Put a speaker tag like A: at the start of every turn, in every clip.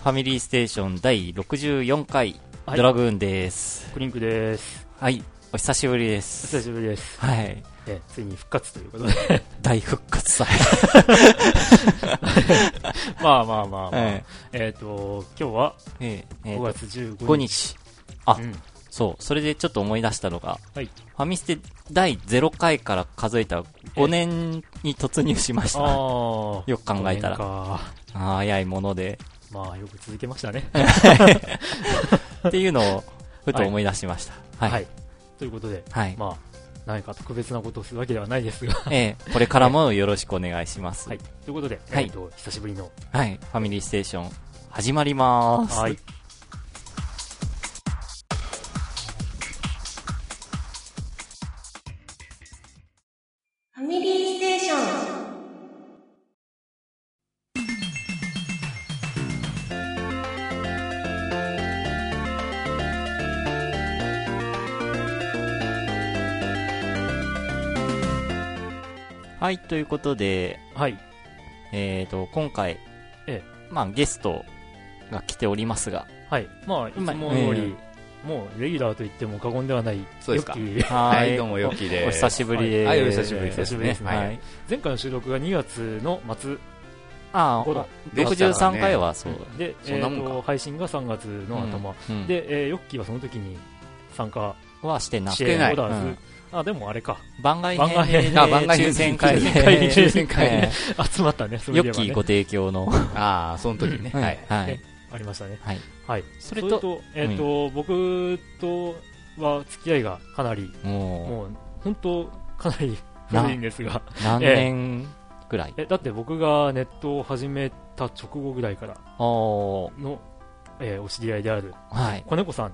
A: ファミリーステーション第64回、
B: はい
A: ドラグーンです。
B: クリンクです。
A: はい、お久しぶりで
B: お
A: す。
B: 久しぶりです。
A: はい、
B: え、ついに復活ということで。
A: 大復活祭。
B: まあまあまあまあ。
A: え
B: えっと、今日は
A: えええ
B: 5月15
A: 5
B: 日。
A: 日。あ、
B: うん
A: そう、それでちょっと思い出したのが、
B: はい。
A: ファミステ第0回から数えたら5年に突入しました。よく考えたら
B: 5年か
A: あー早いもので。
B: まあ、よく続けましたね。
A: っていうのを、ふと思い出しました。はい。
B: はい。ということで、
A: はい。
B: まあ、何か特別なことをするわけではないですが。
A: ええこれからもよろしくお願いします。
B: はい。ということで、
A: はい
B: えっと、久しぶりの。
A: はい。ファミリーステーション、始まりまーす。
B: はい。
A: はい、ということで、
B: はい。
A: えーと、今回、
B: え
A: まあ、ゲストが来ておりますが、
B: はい。まあ、いつも
A: まあ
B: 通り、もう、レギュラーと言っても過言ではない、
C: そうですか
B: ヨッキー
A: は
C: はい、どうも、ヨッキーです。
A: お久しぶりです。
C: はい、お久しぶりです。
B: 久しぶりですね
A: はい。
B: 前回の収録が2月の末
A: あ
B: 頃
A: あ、
C: でしたら
A: 63
C: ね
A: 回はそう。
B: で、え
C: そんなもんか
B: ーと配信が3月の頭、
A: うん、
B: で、えーヨッキーはその時に参加
A: はしてなく
B: して
C: てない
B: おらず、
A: うん
B: あ、でもあれか、
A: 番外
B: 編
A: 編で
C: あ番外編
A: 抽選会で、
B: 抽選
C: 会
A: え
B: 集まったね、そ
A: え
B: れではね
A: ヨッキーご提供の、
C: ああ、その時ね。はい。
A: はい
B: ね。ありましたね。
A: はい。
B: はい。
A: それと、
B: えっ、と、僕とは付き合いがかなり、
A: も
B: もう、本当かなり古いんですが、
A: う、何年ぐらい？
B: え、だって僕がネットを始めた直後ぐらいからの、えーお知り合いである、
A: はい。
B: 子猫さん。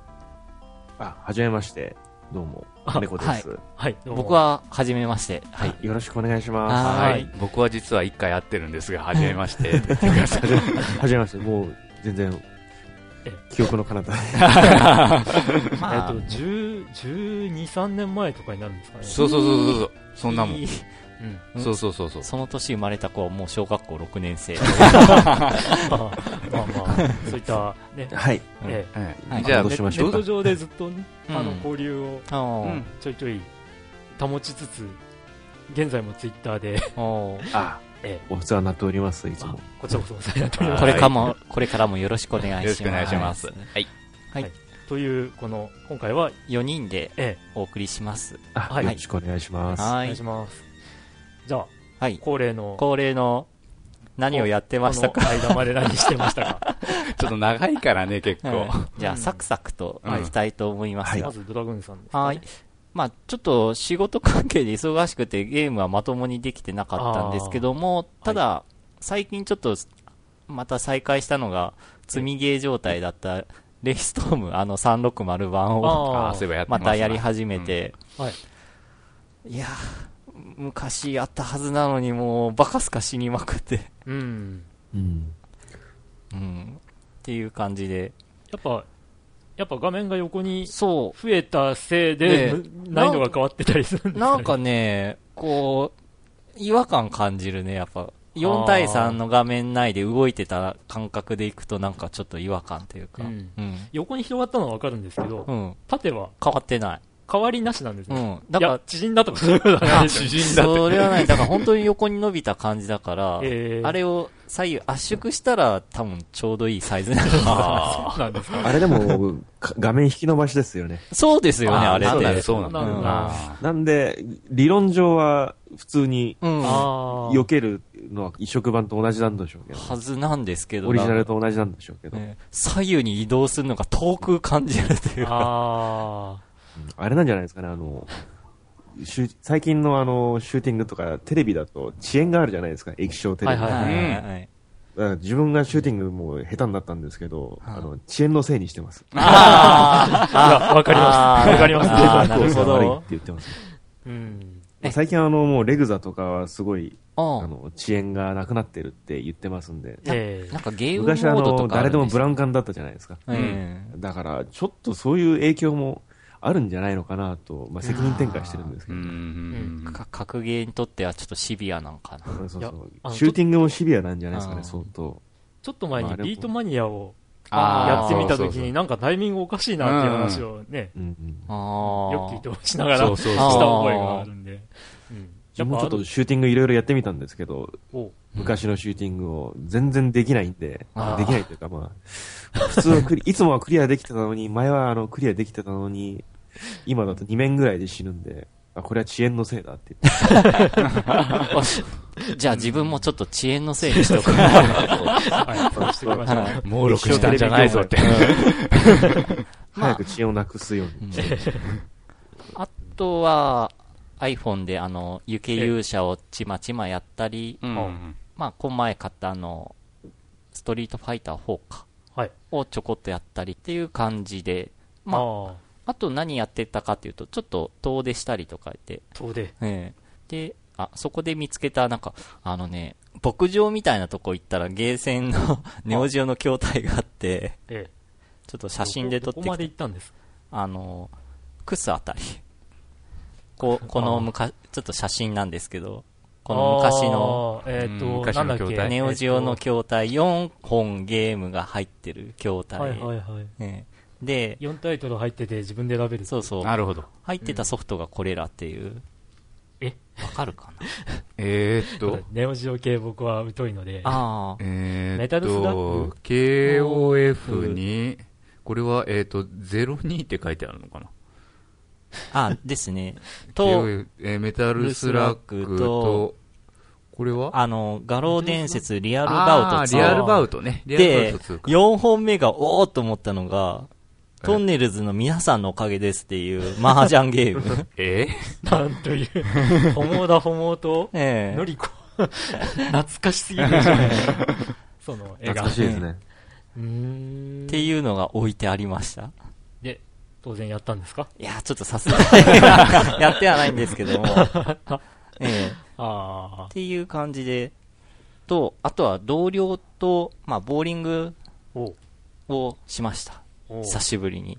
D: あ、はじめまして。どうも、
B: あ
D: 猫です。
B: はい、どうも
A: 僕、は、初めまして。はい。
D: よろしくお願いしま
A: は
B: はいい。
C: 僕は実は一回会ってるんですが、はじめまして。って言ってください
D: す。はじめまして。もう、全然
B: え、
D: 記憶の彼方 で。
B: えっ、
A: まあ
B: と、10、12、3年前とかになるんですかね。
C: そうそうそうそう。そんなもん。
A: いい
B: うん。
C: そうそうそうそう。
A: その年生まれた子はもう小学校6年生。
B: まあまあ、そういった、ね、
D: はい。
B: え
A: はい
C: じゃあ、
D: どうしましょうか
B: ネット上でずっとね、あの、
A: うん
B: 交流をちょいちょい保ちつつ、現在もツイッターで、
D: あ、
B: え
D: お世話になっております、いつ
B: あ
D: も。
B: こちらこそお世話になっております。
A: これからも、これからもよろしくお願いします。
C: よろしくお願いします。はい。
B: という、この、今回は、
A: 4人で
B: え
A: お送りします。
D: あ、
B: はい
D: よろしくお願いします。
B: え、お願い
A: はい
B: し。ます。じゃあ、
A: はい。
B: 恒例の、
A: 恒例の、何をやってましたか？
B: 間まで何してましたか？
C: ちょっと長いからね、結構。
A: はいじゃあ、
B: うん
A: サクサクと
C: うん
A: いきたいと思いますが
B: ま。ずドラグーンさんですか、ね。
A: はい。まあ、ちょっと仕事関係で忙しくてゲームはまともにできてなかったんですけども、ただ、最近ちょっと、また再開したのが、積みゲー状態だった、レイストーム、あの360版を、またやり始めて、
B: はい。
A: いやー、昔やったはずなのにもう、バカすか死にまくって、
B: うん。
D: うん。
A: うん。っていう感じで。
B: やっぱ、やっぱ画面が横に
A: そ
B: 増えたせいで、難易度が変わってたりするんで
A: う。
B: すか、ね、
A: なんかね、こう、違和感感じるね、やっぱ。4対3の画面内で動いてた感覚でいくとなんかちょっと違和感というか。
B: う
A: うんん。
B: 横に広がったのはわかるんですけど、
A: うん。
B: 縦は
A: 変わってない。
B: 変わりなしなんですね。
A: うん。だから
B: 縮んだとかそういうことはないですよ。
C: 縮んだ。
A: それはない。だから本当に横に伸びた感じだから、
B: えー
A: あれを左右圧縮したら多分ちょうどいいサイズなの
C: あ
B: そうなんですか。
D: あれでも、か画面引き伸ばしですよね。
A: そうですよね、あれって。
C: そうなんだ、そうなんだ。
B: そうなん
D: で、理論上は普通に
A: うん。は
B: あ
D: 避けるのは移植版と同じなんでしょうけど。
A: ずなんですけど。
D: オリジナルと同じなんでしょうけど。
A: ね左右に移動するのが遠く感じるという
B: あ。
A: か。
B: あ
D: あれなんじゃないですかね、あの、最近のあの、シューティングとかテレビだと遅延があるじゃないですか、液晶テレビ。
B: はいはい
A: はい
D: 自分がシューティングも下手になったんですけど、
A: はあ
D: あの、遅延のせいにしてます。
A: あ
B: あ。わかります。わかります。
A: なるほど
D: 悪いって言ってます。
B: うん。
A: え
D: 最近あの、もうレグザとかはすごい、
A: あ。
D: あの、遅延がなくなってるって言ってますんで。
B: ええ
A: なんかゲームモ
D: 昔あの、誰でもブラ
A: ン
D: ウン管だったじゃないですか。
A: うん。
D: だから、ちょっとそういう影響もあるんじゃないのかなと、まあ、責任転嫁してるんですけど。
C: うんうんうん。
A: か格ゲーにとってはちょっとシビアなんかな。
D: そうそうシューティングもシビアなんじゃないですかね、相当。
B: ちょっと前にビートマニアをやってみたときに、なんかタイミングおかしいなっていう話をね、よく聞い
A: あ。
B: てしながら
C: そうそう
B: した覚えがあるんで。うん
D: 自分もちょっとシューティングいろいろやってみたんですけど、
B: お
D: 昔のシューティングを全然できないんで、できないというかまあ、普通はクリ、いつもはクリアできてたのに、前はあのクリアできてたのに、今だと2面ぐらいで死ぬんで、あ、これは遅延のせいだって言って。
A: じゃあ自分もちょっと遅延のせいにしとく。
B: はい、そうしていきましょう。
C: もう録したんじゃないぞって。
D: 早く遅延をなくすように。
A: あとは、iPhone であの、雪勇者をちまちまやったり、
C: うん
A: まあ、この前買ったあの、ストリートファイター4か。
B: はい。
A: をちょこっとやったりっていう感じで、まあ、
B: あ
A: と何やってたかっていうと、ちょっと遠出したりとかで、
B: 遠出。
A: ええで、あ、そこで見つけた、なんか、あのね、牧場みたいなとこ行ったらゲーセンの ネオジオの筐体があって、
B: ええ。
A: ちょっと写真で撮って
B: どこまで。行ったんです
A: あの、クスあたり。こう、この昔、ちょっと写真なんですけど、この昔の、
B: えっ、
C: うん
B: と、
C: 昔
B: なんだっけ、
C: の筐体
A: ネオジオの筐体4本ゲームが入ってる筐
B: と
A: 体。
B: はいはいはい。
A: ええで、
B: 4タイトル入ってて自分で選べる。
A: そうそう。
C: なるほど。
A: 入ってたソフトがこれらっていう。
B: え？
A: わかるかな？
C: えーっと、
B: ネオジオ系僕は疎いので。
A: ああ。
C: えーっ
B: メタルスラッ
C: と
B: グ、
C: KOF に、これは、えーっと、02って書いてあるのかな？
A: あ、ですね。と、
C: えーメタルスラッグと、これは？
A: あの、画廊伝説リアルバウト2
C: あーリアルバウトね。リアル
A: で
C: バウト2、か。
A: 4本目がおーっと思ったのが、トンネルズの皆さんのおかげですっていう麻雀ゲーム。
C: え
B: なんという、ホモだホモと、
A: ええ
B: のりこ。懐かしすぎるじゃないその絵が。
D: 懐かしいですね。
B: うーん。
A: っていうのが置いてありました。
B: で、当然やったんですか？
A: いや、ちょっとさすがに やってはないんですけども。ええ
B: あ
A: っていう感じで、と、あとは同僚と、まあ、ボーリングをしました。久しぶりに。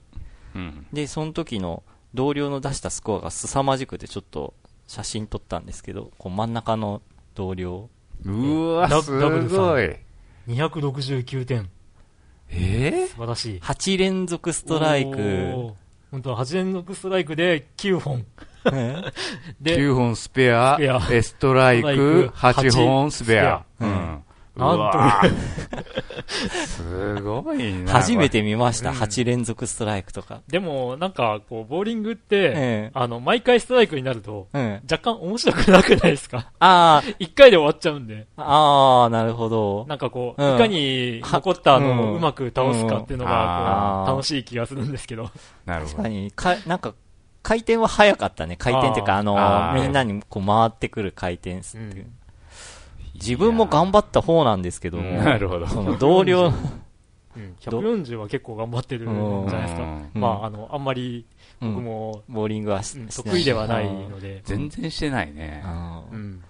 C: うん。
A: で、その時の同僚の出したスコアが凄まじくてちょっと写真撮ったんですけど、こう真ん中の同僚。
C: うわ、
B: ダ
C: すごい。
B: 269点。
C: え
B: 素晴らしい。
A: 8連続ストライク。
B: 本当は8連続ストライクで9本。で、
C: 9本スペア、
B: スペア
C: えストライク
B: ク
C: 8本スペア。
A: スペア
C: うん。
B: なんと
C: すごいな。
A: 初めて見ました、
B: うん
A: 8連続ストライクとか。
B: でも、なんか、こう、ボーリングって、
A: ええ
B: あの、毎回ストライクになると、
A: うん。
B: 若干面白くなくないですか？
A: あ
B: 一回で終わっちゃうんで。
A: あ、ああ、なるほど。
B: なんかこう、
A: うん
B: いかに残ったの
A: うん
B: をうまく倒すかっていうの
C: うん
B: が、楽しい気がするんですけど。
C: なるほど
A: 確か。に、か、なんか、回転は早かったね。回転っていうか、あのみんなにこう回ってくる回転数っていう。
B: うん
A: 自分も頑張った方なんですけど
C: なるほど。
A: その同僚、
B: うん、140は結構頑張ってるんじゃないですか。まあ、あの、あんまり
A: うん
B: 僕も、
A: ボーリングは
B: 得意ではないので。
C: 全然してないね。
B: うん。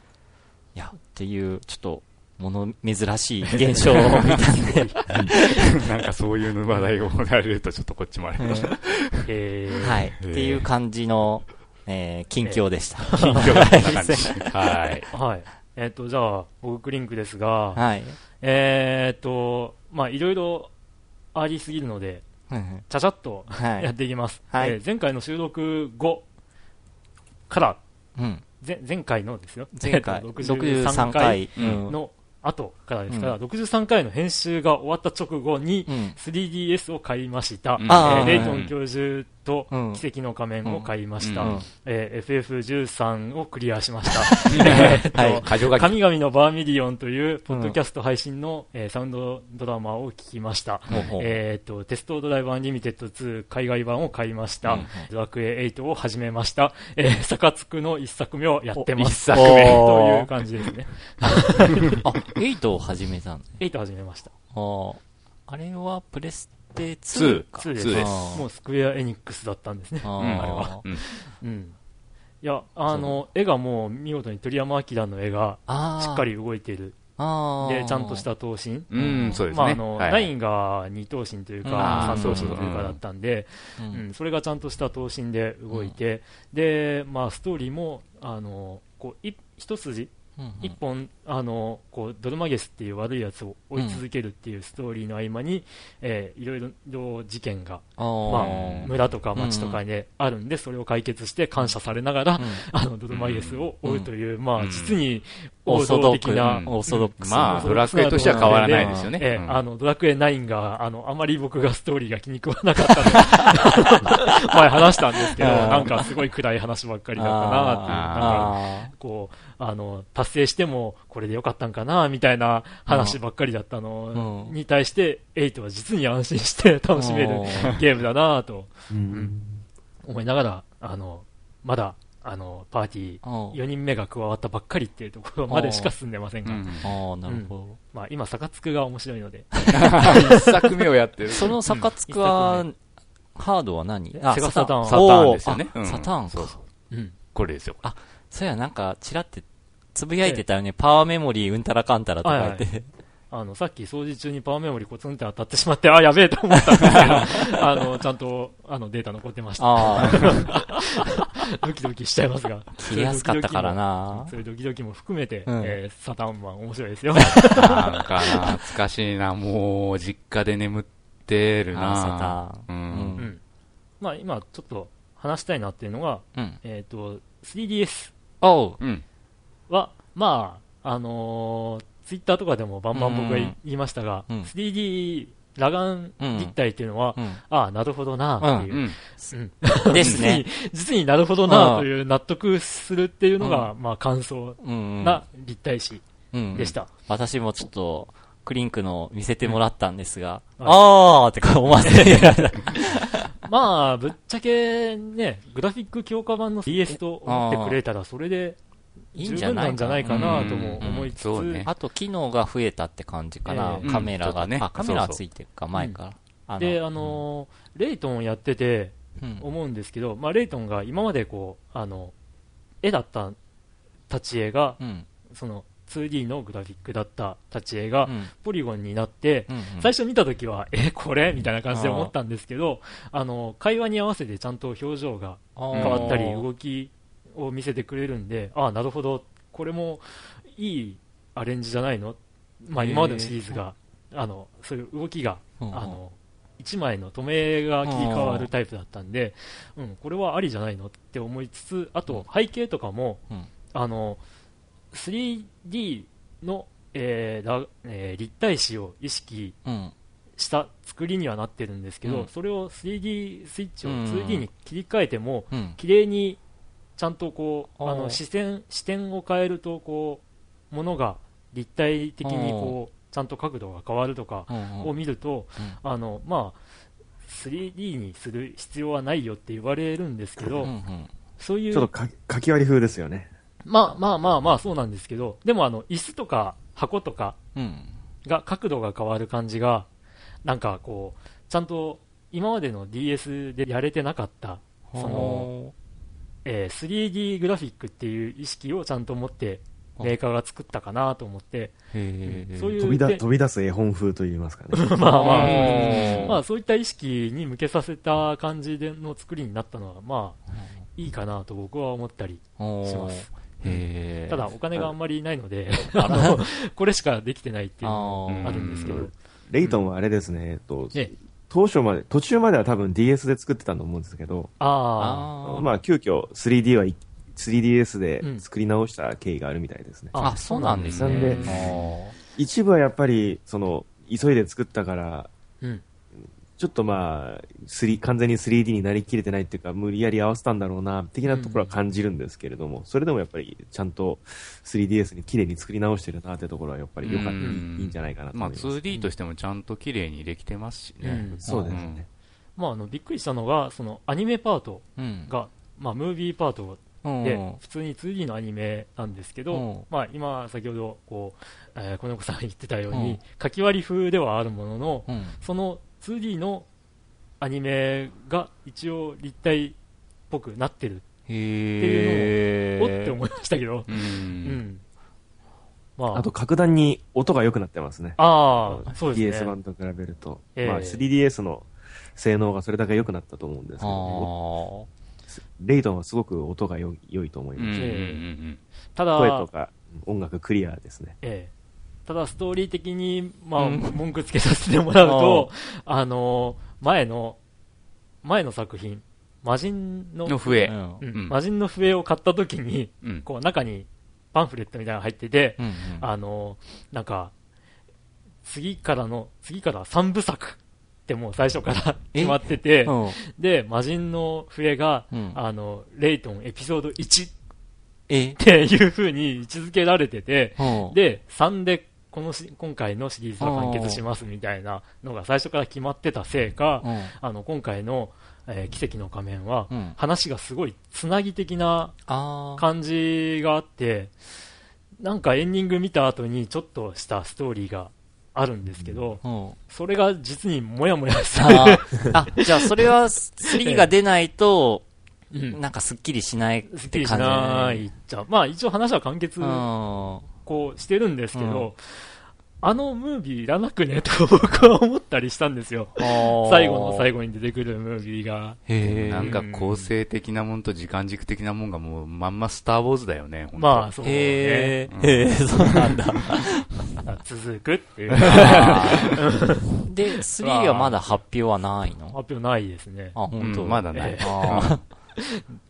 A: いや、っていう、ちょっと、もの珍しい現象を見たんで、
C: なんかそういう話題をもらえるとちょっとこっちもあれだ
B: えー、
A: はい。っていう感じの、えー、近況でした。
C: 近況だった感じ。はい。
B: はい。えっ、と、じゃあ、僕クリンクですが、
A: はい。
B: えっ、と、まあ、いろいろありすぎるので、ちゃちゃっと
A: はい
B: やっていきます。
A: はい
B: えー前回の収録後から、
A: うん。
B: 前前回のですよ。
A: 前回、
B: えーと
A: 63回。うん。
B: の後からですから、63回の編集が終わった直後に、
A: うん。
B: 3DS を買いました。
C: うん
B: え
A: ー
B: レイトン教授と
A: うん
B: 奇跡の仮面を買いました。
C: うん
B: えー FF13 をクリアしました。えーっと
A: はい。
B: 神々のバーミリオンという、ポッドキャスト配信の、えーサウンドドラマを聞きました。
A: ほうほう
B: えーっと、テストドライブアンリミテッド2海外版を買いました。
A: うん
B: ドラクエ8を始めました。えー、サカツクの一作目をやってます。
C: 一作目
B: という感じですね。
A: あ、8を始めたんだ。
B: 8始めました。
A: あーあれはプレステ2か。
B: 2です。
C: 2です。
A: あー
B: もうスクエアエニックスだったんですね。
A: あ
B: れは。
C: うん。
B: うん。いや、あの、絵がもう見事に鳥山明の絵がしっかり動いている。で、ちゃんとした頭身。
C: うん、そうですね。
B: まあ、あの、
C: はい。
B: 9が2頭身という
A: うん。
B: か、
A: あー
B: 3頭身というかだったんで、
A: う
B: う。ん。ん、それがちゃんとした頭身で動いて、で、まあ、ストーリーも、あの、こう、い一筋
A: うん
B: 一本、あの、こう、ドルマゲスっていう悪いやつを追い続けるっていうストーリーの合間に、えーいろいろ事件が、
A: あ
B: まあ
A: ー、
B: 村とか町とかであるんで、それを解決して感謝されながら、あの、ドルマゲスを追うという、まあ、
C: うん。
B: 実に
A: オー
B: 王
A: ソドック
B: 道的な、
A: オーソドックスな。
C: まあ、ドラクエとしては変わらないですよね。
B: ええ
C: うん。
B: あの、ドラクエ9が、あの、あまり僕がストーリーが気に食わなかったので、前話したんですけど、なんかすごい暗い話ばっかりだったなっていう、なんか、
A: あ
B: こう、あの、達成してもこれでよかったんかな、みたいな話ばっかりだったの
A: うん。
B: に対して、8は実に安心して 楽しめる
A: ー
B: ゲームだなと
D: うん。
B: 思いながら、あの、まだ、あの、パーティー
A: あ
B: 4人目が加わったばっかりっていうところまでしか進んでませんが、
C: うん
A: ああ、なるほ
B: まあ今、サカツクが面白いので、
C: 一作目をやってる。
A: ど。そのサカツクは、ハードは何？
B: セガサターン
C: サターンですよね。
A: サターンか。
C: そうそう。
B: うん。
C: これですよ。
A: あそうや、なんか、チラって、つぶやいてたよね。パワーメモリーうんたらかんたらとか言って。
B: あの、さっき掃除中にパワーメモリコツンって当たってしまって、あ、やべえと思ったんですけど、あの、ちゃんと、あの、データ残ってました。
A: ああ、
B: ドキドキしちゃいますが。
A: 切れやすかったからな
B: そういうドキドキも含めて、
A: うん
B: えーサタンマン面白いですよ。
C: なんか懐かしいな。もう、実家で眠ってるな。
A: あサターン
C: う。
A: うん
B: うん。まあ今ちょっと話したいなっていうのが、
A: うん。
B: えっ、と、3DS
A: おう。
C: うん。
B: は、まあ、あのー、ツイッターとかでもバンバン僕が言いましたが、
A: うん
B: 3D 裸眼立体っていうのは、
A: うん。
B: ああ、なるほどなっていうう。
C: ん。
B: うん
A: ですね。
B: 実に、実になるほどなという納得するっていうのが、まあ感想
A: うん。
B: な立体視
A: うん
B: でした。
A: 私もちょっと、クリンクの見せてもらったんですが、
B: うん
A: あーってか思わせて。
B: まあ、ぶっちゃけね、グラフィック強化版の DS と思ってくれたら、それで十
A: いいんじゃない
B: 分なんじゃないかなとも思いつつ、
C: ね。
A: あと、機能が増えたって感じかな。
B: ええ。
A: カメラが、
C: ね。
A: あ、カメラついてるか、前から。あ
B: で、あのーレイトンをやってて
A: うん。
B: 思うんですけど、まあ、レイトンが今までこう、あの、絵だった立ち絵が、
A: うん。
B: その 2D のグラフィックだった立ち絵が
A: う、ん。
B: ポリゴンになって、
A: うん。
B: 最初見たときは、え、これみたいな感じで思ったんですけど、あの、会話に合わせてちゃんと表情が
A: 変
B: 変わったり、動きを見せてくれるんで、ああ、なるほど、これもいいアレンジじゃないの？まあ今までのシリーズが、あの、そういう動きが、
A: うん
B: あの、一枚の止めが切り替わるタイプだったんで、うん、これはありじゃないのって思いつつ、あと背景とかも、
A: うん。
B: あの、3D の、えーらえー立体視を意識
A: うん。
B: した作りにはなってるんですけど、
A: うん。
B: それを 3D スイッチを
A: うん。
B: 2D に切り替えても、
A: うん。
B: 綺麗にちゃんとこう
A: あ
B: の視線視点を変えるとこうものが立体的にこうちゃんと角度が変わるとか
A: うん
B: を見ると、
A: うん。
B: あのまあ 3D にする必要はないよって言われるんですけど、
A: うんうん
B: そういう
D: ちょっとか書き割り風ですよね。
B: まあまあまあまあそうなんですけどでもあの椅子とか箱とか
A: うん。
B: が角度が変わる感じがなんかこうちゃんと今までの DS でやれてなかったそのえー 3D グラフィックっていう意識をちゃんと持ってメーカーが作ったかなと思って。そういう
D: 飛びだ
B: で
D: 飛び出す絵本風といいますかね。
B: まあまあ、
A: うん。
B: まあそういった意識に向けさせた感じでの作りになったのは、まあいいかなと僕は思ったりします。ただお金があんまりないので、あの、これしかできてないっていうのも
A: あ
B: るんですけど、
D: レイトンはあれですね、えっと
B: ええ、
D: 当初まで、途中までは多分 DS で作ってたと思うんですけど、
B: あ
A: あー
D: まあ急遽 3D はい、3DS
B: うん
D: で作り直した経緯があるみたいですね。
B: あ
A: あ、そうなんです
D: なん
A: ね。
D: で
A: あ
D: 一部はやっぱり、その、急いで作ったから、
B: あ、うん。
D: ちょっとまあ、3完全に 3D になりきれてないっていうか、無理やり合わせたんだろうな、的なところは感じるんですけれども、それでもやっぱり、ちゃんと 3DS に綺麗に作り直してるなってところは、やっぱりよかった、いい
C: うん
D: いいんじゃないかなと
C: まあ
D: 思います。
C: 2D としてもちゃんと綺麗にできてますしね。
B: うん
D: そうですね。
B: まああの、びっくりしたのが、そのアニメパート
A: ーうん。
B: が、まあムービーパート
A: うん
B: で、普通に 2D のアニメなんですけど、
A: うん
B: まあ、今、先ほどこう、えー、この子さんが言ってたように、
A: うん
B: 書き割り風ではあるものの、
A: うん。
B: その 2D のアニメが一応立体っぽくなってる、
A: へえ。
B: おって思いましたけど、
C: う。
B: うんん。まあ、
D: あと、格段に音が良くなってますね。
B: ああ、そうです
D: DS
B: ね。
D: 版と比べると。
B: ええ
D: まあ、3DS の性能がそれだけ良くなったと思うんですけ
A: あ
D: ど、
A: ー
D: レイトンはすごく音が良いと思います。
C: うんうんうん
B: た
D: 声と
B: だ、
D: か、音楽クリアですね。
B: ええただストーリー的に、まあ、
A: うん。
B: 文句つけさせてもらうと、あの、前の、前の作品、魔人の、
C: の笛。
B: 魔人の笛を買った時に、
C: うん。
B: こう中にパンフレットみたいなのが入ってて、あの、なんか、次からの、次から3部作ってもう最初から
A: え？
B: 決まってて、
A: うん。
B: で、魔人の笛が、
A: うん。
B: あの、レイトンエピソード1っ
A: え
B: ていう風に位置づけられてて、
A: うん。
B: で、3でこのし今回のシリーズは完結しますみたいなのが最初から決まってたせいか、
A: うん。
B: あの、今回の、えー奇跡の仮面は、
A: うん。
B: 話がすごいつなぎ的な感じがあって、なんかエンディング見た後にちょっとしたストーリーがあるんですけど、
A: うん。
B: それが実にもやもやする。
A: あじゃあそれは3が出ないと、
B: うん。
A: なんかスッキリしないっ
B: すっきりしないじゃまあ一応話は完結
A: うん。
B: こうしてるんですけど、
A: うん
B: あのムービーいらなくねと 僕は思ったりしたんですよ。最後の最
A: 後。
B: 後に出てくるムービーが。
A: へえ。
C: なんか構成的なもんと時間軸的なもんがもうまんまスターウォーズだよね、
B: まあ、そうね。
A: へえ、へえ、そうなんだ。
B: あ 続くっていう。
A: で、3はまだ発表はないの？
B: 発表ないですね。
A: あ、本当、
C: うんまだない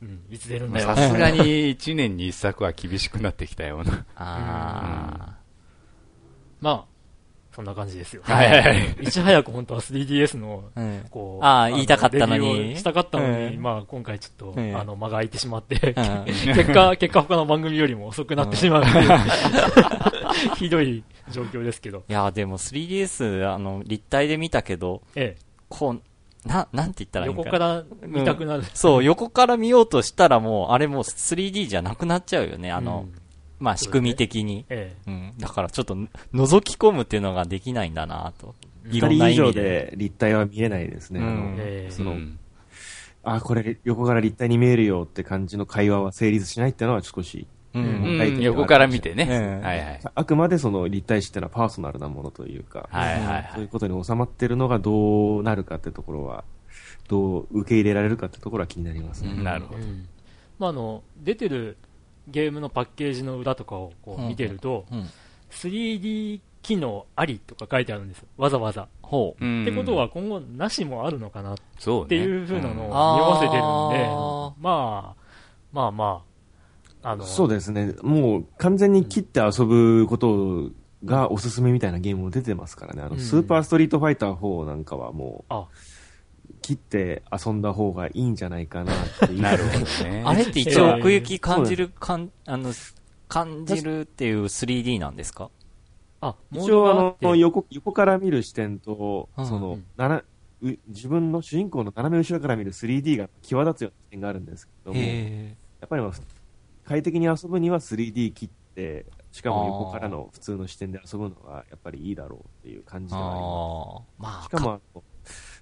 B: うん、いつ出るんだよ。
C: さすがに1年に1作は厳しくなってきたような。
A: ーあ
B: まあ、そんな感じですよ。
C: はいはいはい
B: いち早く本当は 3DS の。こう、
A: ああ言いたかったのに
B: したかったのに、
A: うん
B: まあ今回ちょっと、
A: うん
B: あの、間が空いてしまって、
A: うん
B: 結果、結果他の番組よりも遅くなってしまう ひどい状況ですけど。
A: いや、でも 3DS、あの、立体で見たけど、
B: え
A: こう、な、なんて言った
B: え、
A: らいいんか
B: 横から見たくなる。
A: そう、横から見ようとしたらもう、あれもう 3D じゃなくなっちゃうよね。あの、
B: うん
A: まあ仕組み的に。
B: え
A: うん。だからちょっと、覗き込むっていうのができないんだなと。いろんな意味で。
D: で立体は見えないですね。
A: うん
D: あの
B: ええ
D: その、
C: うん
D: あ、これ横から立体に見えるよって感じの会話は成立しないっていうのは少し、
A: う。
B: ん。
C: 横から見てね。
A: うん。
C: はいはい。
D: あくまでその立体視っていうのはパーソナルなものというか、
C: はいはいはい
D: そういうことに収まってるのがどうなるかってところは、どう受け入れられるかってところは気になりますね。
C: なるほど。
B: まあ、あの、出てるゲームのパッケージの裏とかをこう見てると、
A: うん。
B: 3D 機能ありとか書いてあるん。です。わざわざ。
A: ほう。
B: ってことは今後なしもあるのかなっ。ていう風なのを
C: ん。
B: 匂わせてるん。で、
A: あ
B: まあ、まあまあ、あの、
D: そうですね。もう完全に切って遊ぶことがおすすめみたいなゲームも出てますからね。あの、
B: うん。
D: スーパーストリートファイター4なんかはもう、
B: あ、
D: 切って遊んだ方がいいんじゃないかなっていう。
C: なるほどね。
A: あれって一応奥行き感じる、かん、あの、感じるっていう 3D なんですか？
B: あ、
D: 一応あの、横、横から見る視点と、
A: うん。
D: その
B: うん、
D: ななう自分の主人公の斜め後ろから見る 3D が際立つような視点があるんですけども、や
A: へ
D: っぱりまあ快適に遊ぶには 3D 切って、しかも横からの普通の視点で遊ぶのがやっぱりいいだろうっていう感じではあります。
A: ああ。まあ、
D: しかもあの、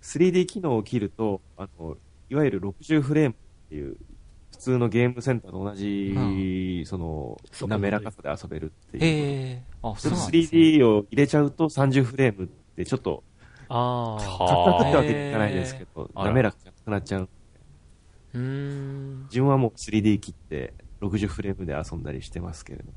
D: 3D 機能を切ると、あの、いわゆる60フレームっていう、普通のゲームセンターと同じ、その、
B: そう
D: 滑らかさで遊べるっていう。
A: あ、そうね
D: 3D を入れちゃうと30フレームってちょっと、
B: ああ、
D: カ
C: は
D: クってわけにいかないですけど、滑らかじゃなくなっちゃう。
B: うーん。
D: 自分はもう 3D 切って60フレームで遊んだりしてますけれども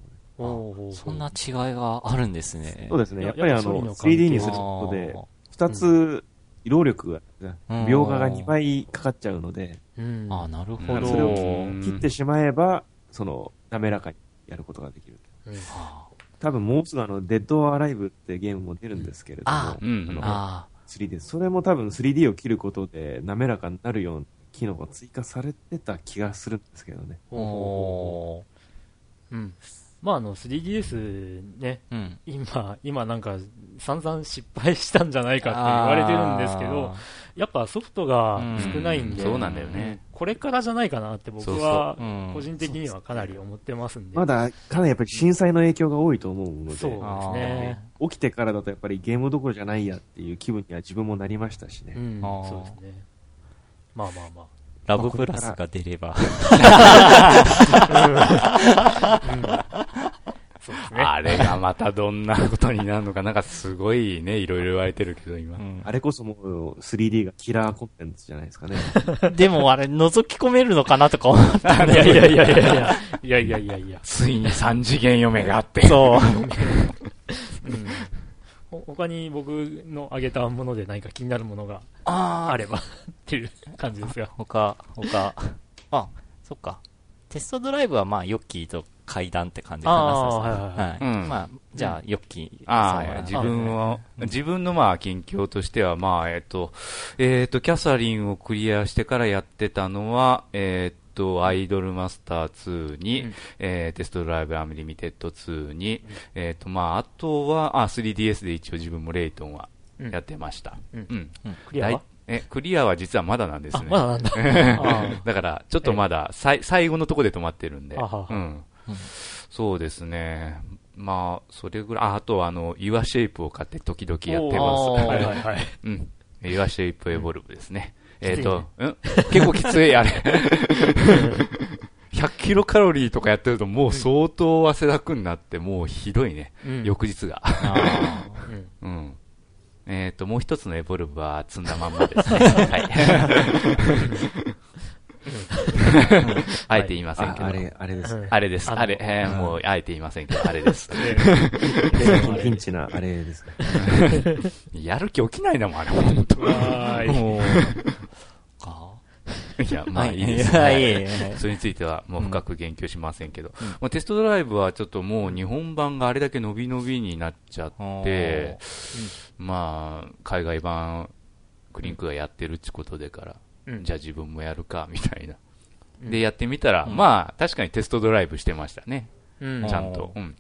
D: ね。
A: そんな違いがあるんですね。
D: そうですね。
B: いや
D: やっぱりあの、
B: やっぱそういうの関係
D: 3D にすることで、2つ、労力が、
A: うん
D: 描画が2倍かかっちゃうので、
B: うん。
A: ああ、なるほど。
D: それを
C: ど
D: 切ってしまえば、その、滑らかにやることができる。
B: うん
A: あ
D: 多分もうすぐあの、デッド・アライブってゲームも出るんですけれども、
A: あ
C: うん
D: の
A: あ
D: 3D。それも多分 3D を切ることで滑らかになるような機能が追加されてた気がするんですけどね。
A: ー。お
B: うん。まあ、あの、3DS ね、
A: ー。うん。
B: 今、今なんか、散々失敗したんじゃないかって言われてるんですけど、やっぱソフトが少ないんで、
C: そうなんだよね。
B: これからじゃないかなって僕は個人的にはかなり思ってますんで。
D: まだかなりやっぱり震災の影響が多いと思うので、
B: そうですね。
D: 起きてからだとやっぱりゲームどころじゃないやっていう気分には自分もなりましたしね。
B: うん、そうですね。まあまあまあ。
A: ラブプラスが出れば。
B: そうですね。
C: あれがまたどん。なことになるのか、なん。かすごいね、いろいろ言われてるけど、今。
A: うん。
D: あれこそもう 3D がキラーコンテンツじゃないですかね。
A: でもあれ、覗き込めるのかなとか思った
B: いやいやいやいやいや、いやいやいやいや。
C: ついに三次元嫁があって。
A: そう。
B: うん。ほ他に僕の挙げたもので何か気になるものが
A: あ
B: あればっていう感じですが。
A: 他、他。あ、そっか。テストドライブはまあ、ヨッキーと階段って感じかな。
B: はいはいはい
C: うん
A: まあ、じゃあ、ヨッキー。
C: あ自分は、自分のまあ近況としては、まあ、えっと、えっと、キャサリンをクリアしてからやってたのは、えっと、アイドルマスター2に、
B: うん
C: えーテストドライブアンリミテッド2に、えっと、まあ、あとは、あ、3DS で一応自分もレイトンは
B: うん
C: やってました。
B: うん
C: うん。
B: クリアは？
C: え、クリアは実はまだなんです
B: あ、
C: ね。
B: まだなんだ。あ
C: だから、ちょっとまだ、さい最後のとこで止まってるんで。
B: あはは
C: うん
A: うん。
C: そうですね。まあ、それぐらい、ああとは、あの、ユアシェイプを買って時々やって
A: お
C: ます。
A: ー
B: はいはいはい。
C: うん。ユアシェイプエボルブですね。えっ、と、うん？結構きつい、あれ。100キロカロリーとかやってるともう相当汗だくになって、もうひどいね。
B: うん
C: 翌日が。
A: あ
B: うん
C: うん。えっ、と、もう一つのエボルブは積んだまんまですね。はい。あえて言いませんけど。
D: ああれ、あれですね。
C: あれです。
B: あ
C: れ、えーもう、あえて言いませんけど、あれです。
D: 最近ピンチなあれですね。
C: やる気起きないんだもん、あれ、本当
B: はーい。
A: もう、か。
C: いや、まあ
A: はい
C: いいです。
A: や、
C: はい。それについてはもう深く言及しませんけど、
A: うん
C: まあ、テストドライブはちょっともう日本版があれだけ伸び伸びになっちゃって、まあ、海外版、クリンクがやってるってことでから、
B: うん
C: じゃあ自分もやるか、みたいな。
B: うん
C: で、やってみたら、
A: うん
C: まあ、確かにテストドライブしてましたね。
B: うん
C: ちゃんと。うん。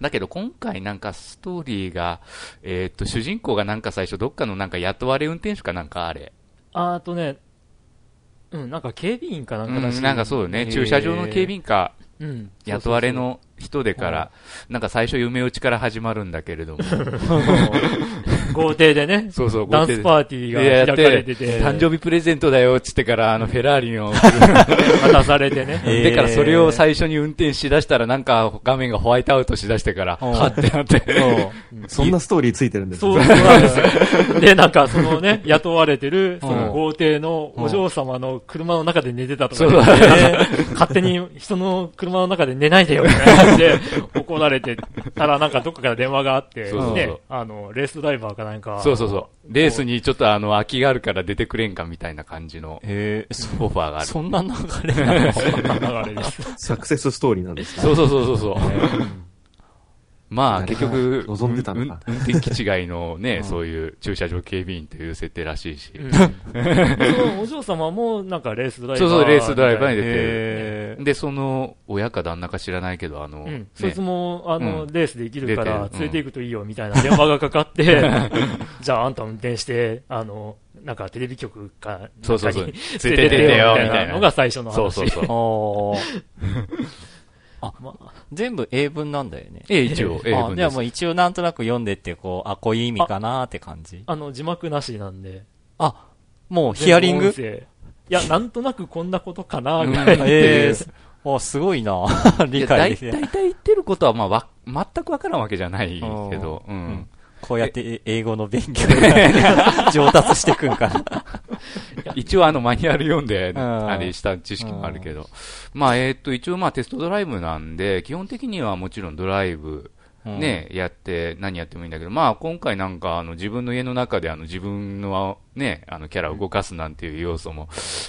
C: だけど今回なんかストーリーが、えーっと、主人公がなんか最初どっかのなんか雇われ運転手かなんかあれ。
B: あとね、うん、なんか警備員かなんか。
C: うん、なんかそうよね。駐車場の警備員か、
B: うん。
C: 雇われの人でから、なんか最初夢打ちから始まるんだけれども。
B: 豪邸でね、
C: そうそう、
B: ダンスパ
C: ー
B: ーティーが開かれてて、
C: 誕生日プレゼントだよっつってから、あの、フェラーリの、
B: 渡されてね。
A: え ー
C: でからそれを最初に運転しだしたら、なんか画面がホワイトアウトしだしてから、
A: うん。
C: はってなって。
D: そんなストーリーついてるんです
B: そう、
D: ね。
B: そう。なんですよ。で、なんかそのね、雇われてる、その
A: うん
B: 豪邸のお嬢様の車の中で寝てたとか勝手に人の車の中で寝ないでよ、みたいな感じで 怒られてたら、なんかどっかから電話があって、
C: そうそうそう
B: ね、あの、レースドライバーかなんか、
C: そうそうそう。レースにちょっとあの、空きがあるから出てくれんかみたいな感じの
A: えー、そ
C: オファーがある。
A: そんな流れなの？
B: そんな流れです。
D: サクセスストーリーなんですね。
C: そうそうそうそうそう。まあ、結局、
D: 望んでた
C: 運転基地違いのね、
A: うん。
C: そういう駐車場警備員という設定らしいし。
B: お嬢様も、なんかレースドライバー。
C: そうそう、レースドライバーに出て。で、その、親か旦那か知らないけど、あの、
B: うん。
C: ね。
B: そいつも、あの、
C: うん。
B: レースできるから、連れて行くといいよ、みたいな電話がかかって、じゃああんた運転して、あの、なんかテレビ局か、
C: そうそうそう。
B: なんかに
C: ついてっててよ、みたいな。
B: のが最初の話。
C: そうそうそう。
A: あ、
B: まあ
A: 全部英文なんだよね。
C: え、一応、英
A: あ、
C: 文です
A: じゃあもう。一応なんとなく読んでって、こう、あ、こういう意味かなーって感じ。
B: あの、字幕なしなんで。
A: あ、もうヒアリング？
B: いや、なんとなくこんなことかな、
C: うん
B: ぐらいの。
A: ええすごいな 理解できて。
C: 大体言ってることは、まあ、わ、全くわからんわけじゃないけど、う
A: うん
C: ん。
A: こうやって英語の勉強が 上達していくんかな。
C: 一応あのマニュアル読んで、
A: ん
C: あれした知識もあるけど。まあ、えーっと、一応まあテストドライブなんで、基本的にはもちろんドライブ、ね、やって、何やってもいいんだけど、まあ今回なんかあの自分の家の中であの自分のね、あのキャラを動かすなんていう要素も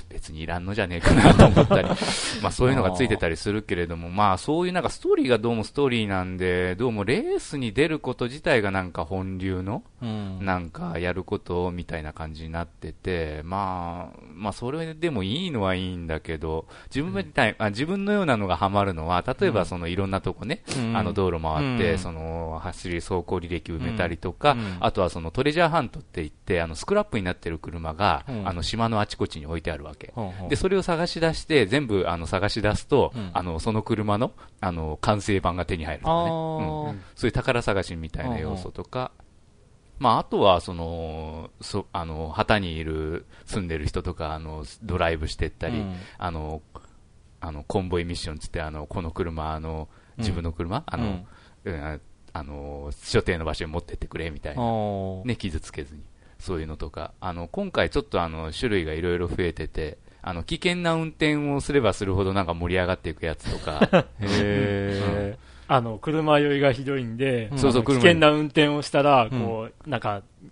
C: 別にいらんのじゃねえかなと思ったり、まあそういうのがついてたりするけれども、まあそういうなんかストーリーがどうもストーリーなんで、どうもレースに出ること自体がなんか本流の、
A: うん。
C: なんかやることみたいな感じになってて、まあ、まあそれでもいいのはいいんだけど、自分みたい、あ自分のようなのがハマるのは、例えばそのいろんなとこね、
A: うん。
C: あの道路回って、
A: うん。
C: その走り走行履歴埋めたりとか、
A: うん。
C: あとはそのトレジャーハントって言って、あのスクラップになってる車が、
A: うん。
C: あの島のあちこちに置いてあるわけ。
A: ほうほう
C: で、それを探し出して、全部あの探し出すと、
A: うん。
C: あの、その車の、あの、完成版が手に入るとかね。
A: あ
C: うん。
A: ー
C: そういう宝探しみたいな要素とか、まあ、あとは、その、そ、あの、旗にいる、住んでる人とか、あの、ドライブしてったり、
A: うん。
C: あの、あの、コンボイミッションつって、あの、この車、あの、自分の車、あの、
A: うん。
C: うんああの、所定の場所に持ってってくれみたいな。ね、傷つけずに。そういうのとか。あの、今回ちょっとあの、種類がいろいろ増えてて、あの、危険な運転をすればするほどなんか盛り上がっていくやつとか、
A: へ
B: あの、車酔いがひどいんで、危険な運転をしたら、
A: うん。
B: こう、なんか、いいイ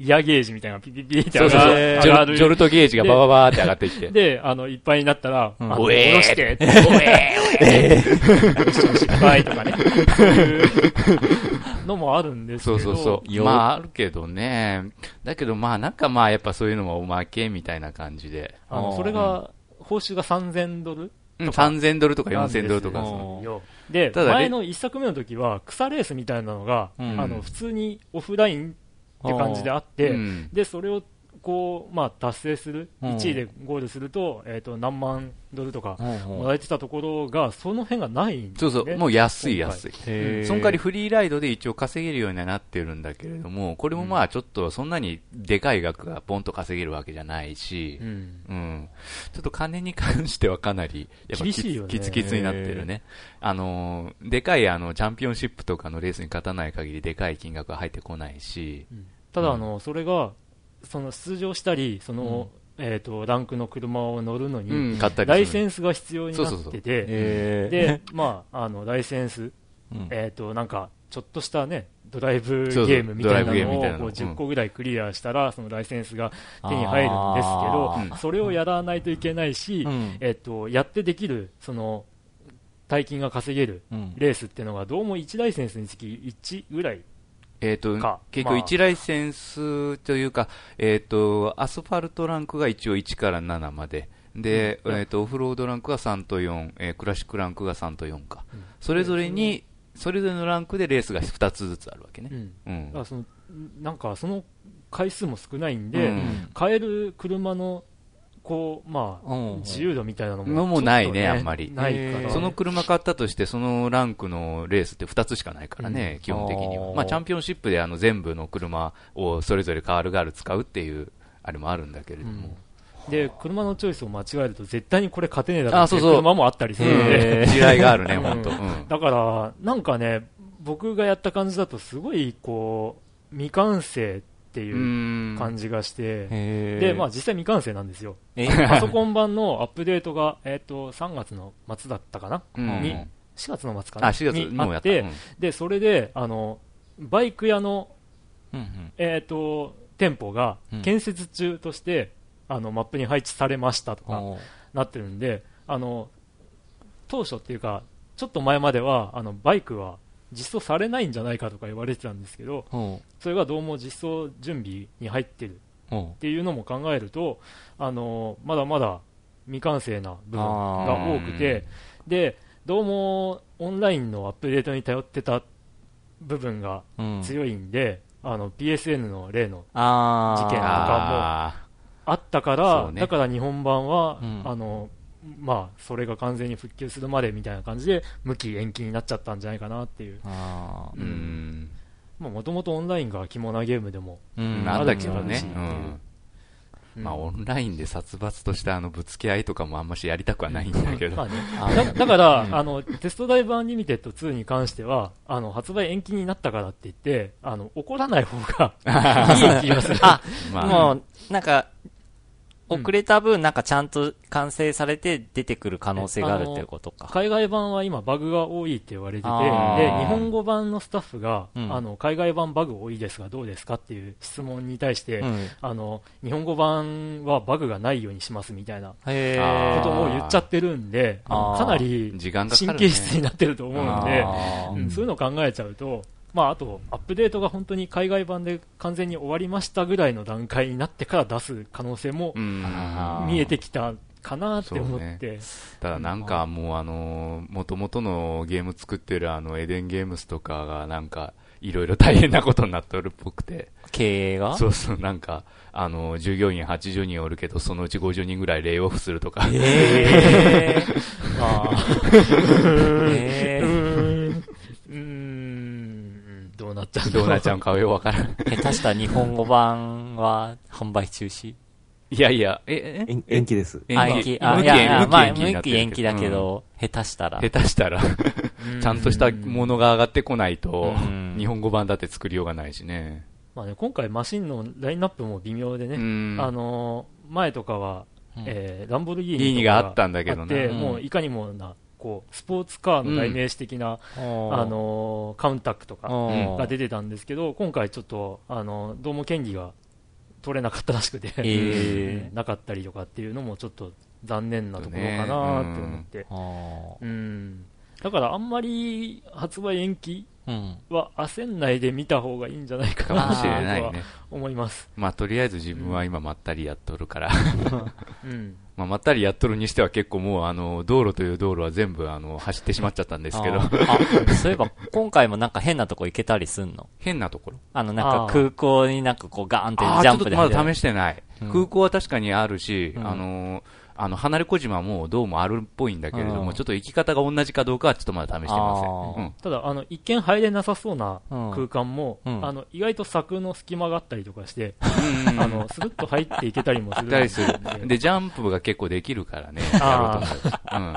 B: ヤゲージみたいなピピピって上がる。
C: ジョルトゲージがバババーって上がってきて。
B: で、あの、いっぱいになったら、
A: うん
C: おえー
B: しておえーおえー失敗とかね。のもあるんですけど。
C: そうそうそう。
A: よ
C: まあ、あるけどね。だけどまあ、なんかまあ、やっぱそういうのもおまけみたいな感じで。
B: あの、それが、報酬が3000ドル
C: うん、
B: とか
C: 3000ドルとか
B: なんです
C: 4000ドルとか。
B: で、前の一作目の時は、草レースみたいなのが、
A: うん
B: あの、普通にオフラインって感じであって、
C: うん。
B: で、それを、こう、まあ、達成する、
A: うん
B: 1位でゴールすると、えっ、と、何万ドルとか、
A: ー
B: もらえてたところが、その辺がないんですね。
C: そうそう、もう安い安い。その代わりフリーライドで一応稼げるようにはなってるんだけれども、これもまあちょっとそんなにでかい額がポンと稼げるわけじゃないし
B: う、ん。
C: うん。ちょっと金に関してはかなり、やっぱきつきつきつになってるね。あのー、でかいあの、チャンピオンシップとかのレースに勝たない限りでかい金額が入ってこないし、
B: ただ、あの、それが、その、出場したり、その、えっ、と、ランクの車を乗るのに、
C: うん。
B: ライセンスが必要になってて、で、まあ、あの、ライセンス、
A: うん。
B: えっ、と、なんか、ちょっとしたね、ドライブゲームみたいなのをこう
C: の。うん
B: 10個ぐらいクリアしたら、そのライセンスが手に入るんですけどそれをやらないといけないし、
A: うん。
B: えっと、やってできる、その、大金が稼げる
A: うん。
B: レースっていうのが、どうも1ライセンスにつき1ぐらい。
C: えっ、と
B: か、
C: 結
B: まあ
C: 局1ライセンスというか、えっ、と、アスファルトランクが一応1から7まで。で、
B: うん
C: えっ、と、オフロードランクが3と4、えークラシックランクが3と4か。
B: うん
C: それぞれに、それぞれのランクでレースが2つずつあるわけね。
B: うん
C: うん
B: その、なんかその回数も少ないんで、
C: うん
B: 買える車の、こう、まあ、
A: うん
B: 自由度みたいなのも。
C: のもないねあんまり
B: ないから。
C: その車買ったとして、そのランクのレースって2つしかないからね、
B: うん
C: 基本的には。まあ、チャンピオンシップであの全部の車をそれぞれカールガール使うっていう、あれもあるんだけれども。
B: で、車のチョイスを間違えると絶対にこれ勝てねえだろうっていう
C: あそうそう
B: 車もあったりするんで。
C: 地雷があるね、
B: うん
C: 本当。うん
B: だから、なんかね、僕がやった感じだとすごい、こう、未完成っていう
C: うん。
B: 感じがして、で、まあ実際未完成なんですよ。
A: え
B: パソコン版のアップデートが、えっ、と、3月の末だったかな、
C: うん。
B: に、4月の末かな？
C: あ、4月
B: に。あって、
C: うん。
B: で、それで、あの、バイク屋の、
A: うんうん。
B: えっ、と、店舗が
A: うん。
B: 建設中として、あの、マップに配置されましたとか、なってるんで、あの、当初っていうか、ちょっと前までは、あの、バイクは実装されないんじゃないかとか言われてたんですけど、それがどうも実装準備に入ってるっていうのも考えると、あの、まだまだ未完成な部分が多くて、で、どうもオンラインのアップデートに頼ってた部分が
A: うん。
B: 強いんで、あの、PSN の例の事件とか
C: あ
B: あったか
C: そ
B: ら、だから日本版は、
A: うん。
B: あの、まあ、それが完全に復旧するまでみたいな感じで、無期延期になっちゃったんじゃないかなっていう。
A: あ
C: ー。うん。
B: まあ、もともとオンラインが肝なゲームでも、
A: ーうん。
C: あ
B: ある
C: ったけどね。まあ、オンラインで殺伐としたあのぶつけ合いとかもあんましやりたくはないんだけど。
B: まあね、
A: あ
B: だだから、
C: うん。
B: あの、テストダイブアンリミテッド2に関しては、あの、発売延期になったからって言って、あの、怒らない方がいい気がする。
A: あ、
C: まあ、
A: もう、なんか、
B: うん
A: 遅れた分、なんかちゃんと完成されて出てくる可能性があるっていうことか。
B: 海外版は今バグが多いって言われてて、
A: あ
B: で、
C: ー
B: 日本語版のスタッフが、
A: うん。
B: あの、海外版バグ多いですがどうですかっていう質問に対して、
A: うん。
B: あの、日本語版はバグがないようにしますみたいなことも言っちゃってるんで、かなり。神経質になってると思うんで、うんそういうのを考えちゃうと、まあ、あと、アップデートが本当に海外版で完全に終わりましたぐらいの段階になってから出す可能性も見えてきたかなって思って。
C: ただなんかもうあの、元々のゲーム作ってるあの、エデンゲームスとかがなんか、いろいろ大変なことになっておるっぽくて。
A: 経営が？
C: そうそう、なんか、あの、従業員80人おるけど、そのうち50人ぐらいレイオフするとか。
A: えー、あー。
B: ん、どうなっちゃう
C: どうなっちゃうんかようわからん。
A: 下手したら日本語版は販売中止？
C: いやいや、え、え？
D: 延延期です。
A: あ、
C: 延期。
A: 延期、あ、いやいや、まあ、
C: 無期延期
A: 延期だけど、下手したら。
C: 下手したら。
B: うん。
C: ちゃんとしたものが上がってこないと
A: うん、
C: 日本語版だって作りようがないしね。
B: まあね、今回マシンのラインナップも微妙でね、
C: うん。
B: あのー前とかは、
A: うん。
B: えーランボルギー
C: ギーニがあったんだけどね
B: もういかにもな、こう、スポーツカーの代名詞的な、あのーカウンタックとか
A: うん
B: が出てたんですけど、今回ちょっと、あのーどうも権利が取れなかったらしくて、
A: え
B: うん なかったりとかっていうのもちょっと残念なところかなって思って、
A: あ
B: うん、だからあんまり発売延期
A: ーうん。
B: は焦んないで見た方がいいんじゃないか
C: か
B: な
C: もしれない
B: とは
C: ね。
B: 思います。
C: まあ、とりあえず自分は今まったりやっとるから。
B: うん。
C: まあ、まったりやっとるにしては結構もう、あの、道路という道路は全部、あの、走ってしまっちゃったんですけど。
A: そういえば、今回もなんか変なとこ行けたりすんの？
C: 変なところ？
A: あの、なんか空港になんかこうガーンってジャンプで入れる
C: だ試してない。
A: うん。
C: 空港は確かにあるし、
A: うん。
C: あのー、あの、離れ小島もどうもあるっぽいんだけれども、
A: うん
C: ちょっと行き方が同じかどうかはちょっとまだ試してません。うん。
B: ただ、あの、一見入れなさそうな
A: うん
B: 空間も、
A: うん
B: あの、意外と柵の隙間があったりとかして、
C: うん
B: あの、スルッと入っていけたりもする。で
C: で、ジャンプが結構できるからね、やろうと
B: あ
C: 思う。うん。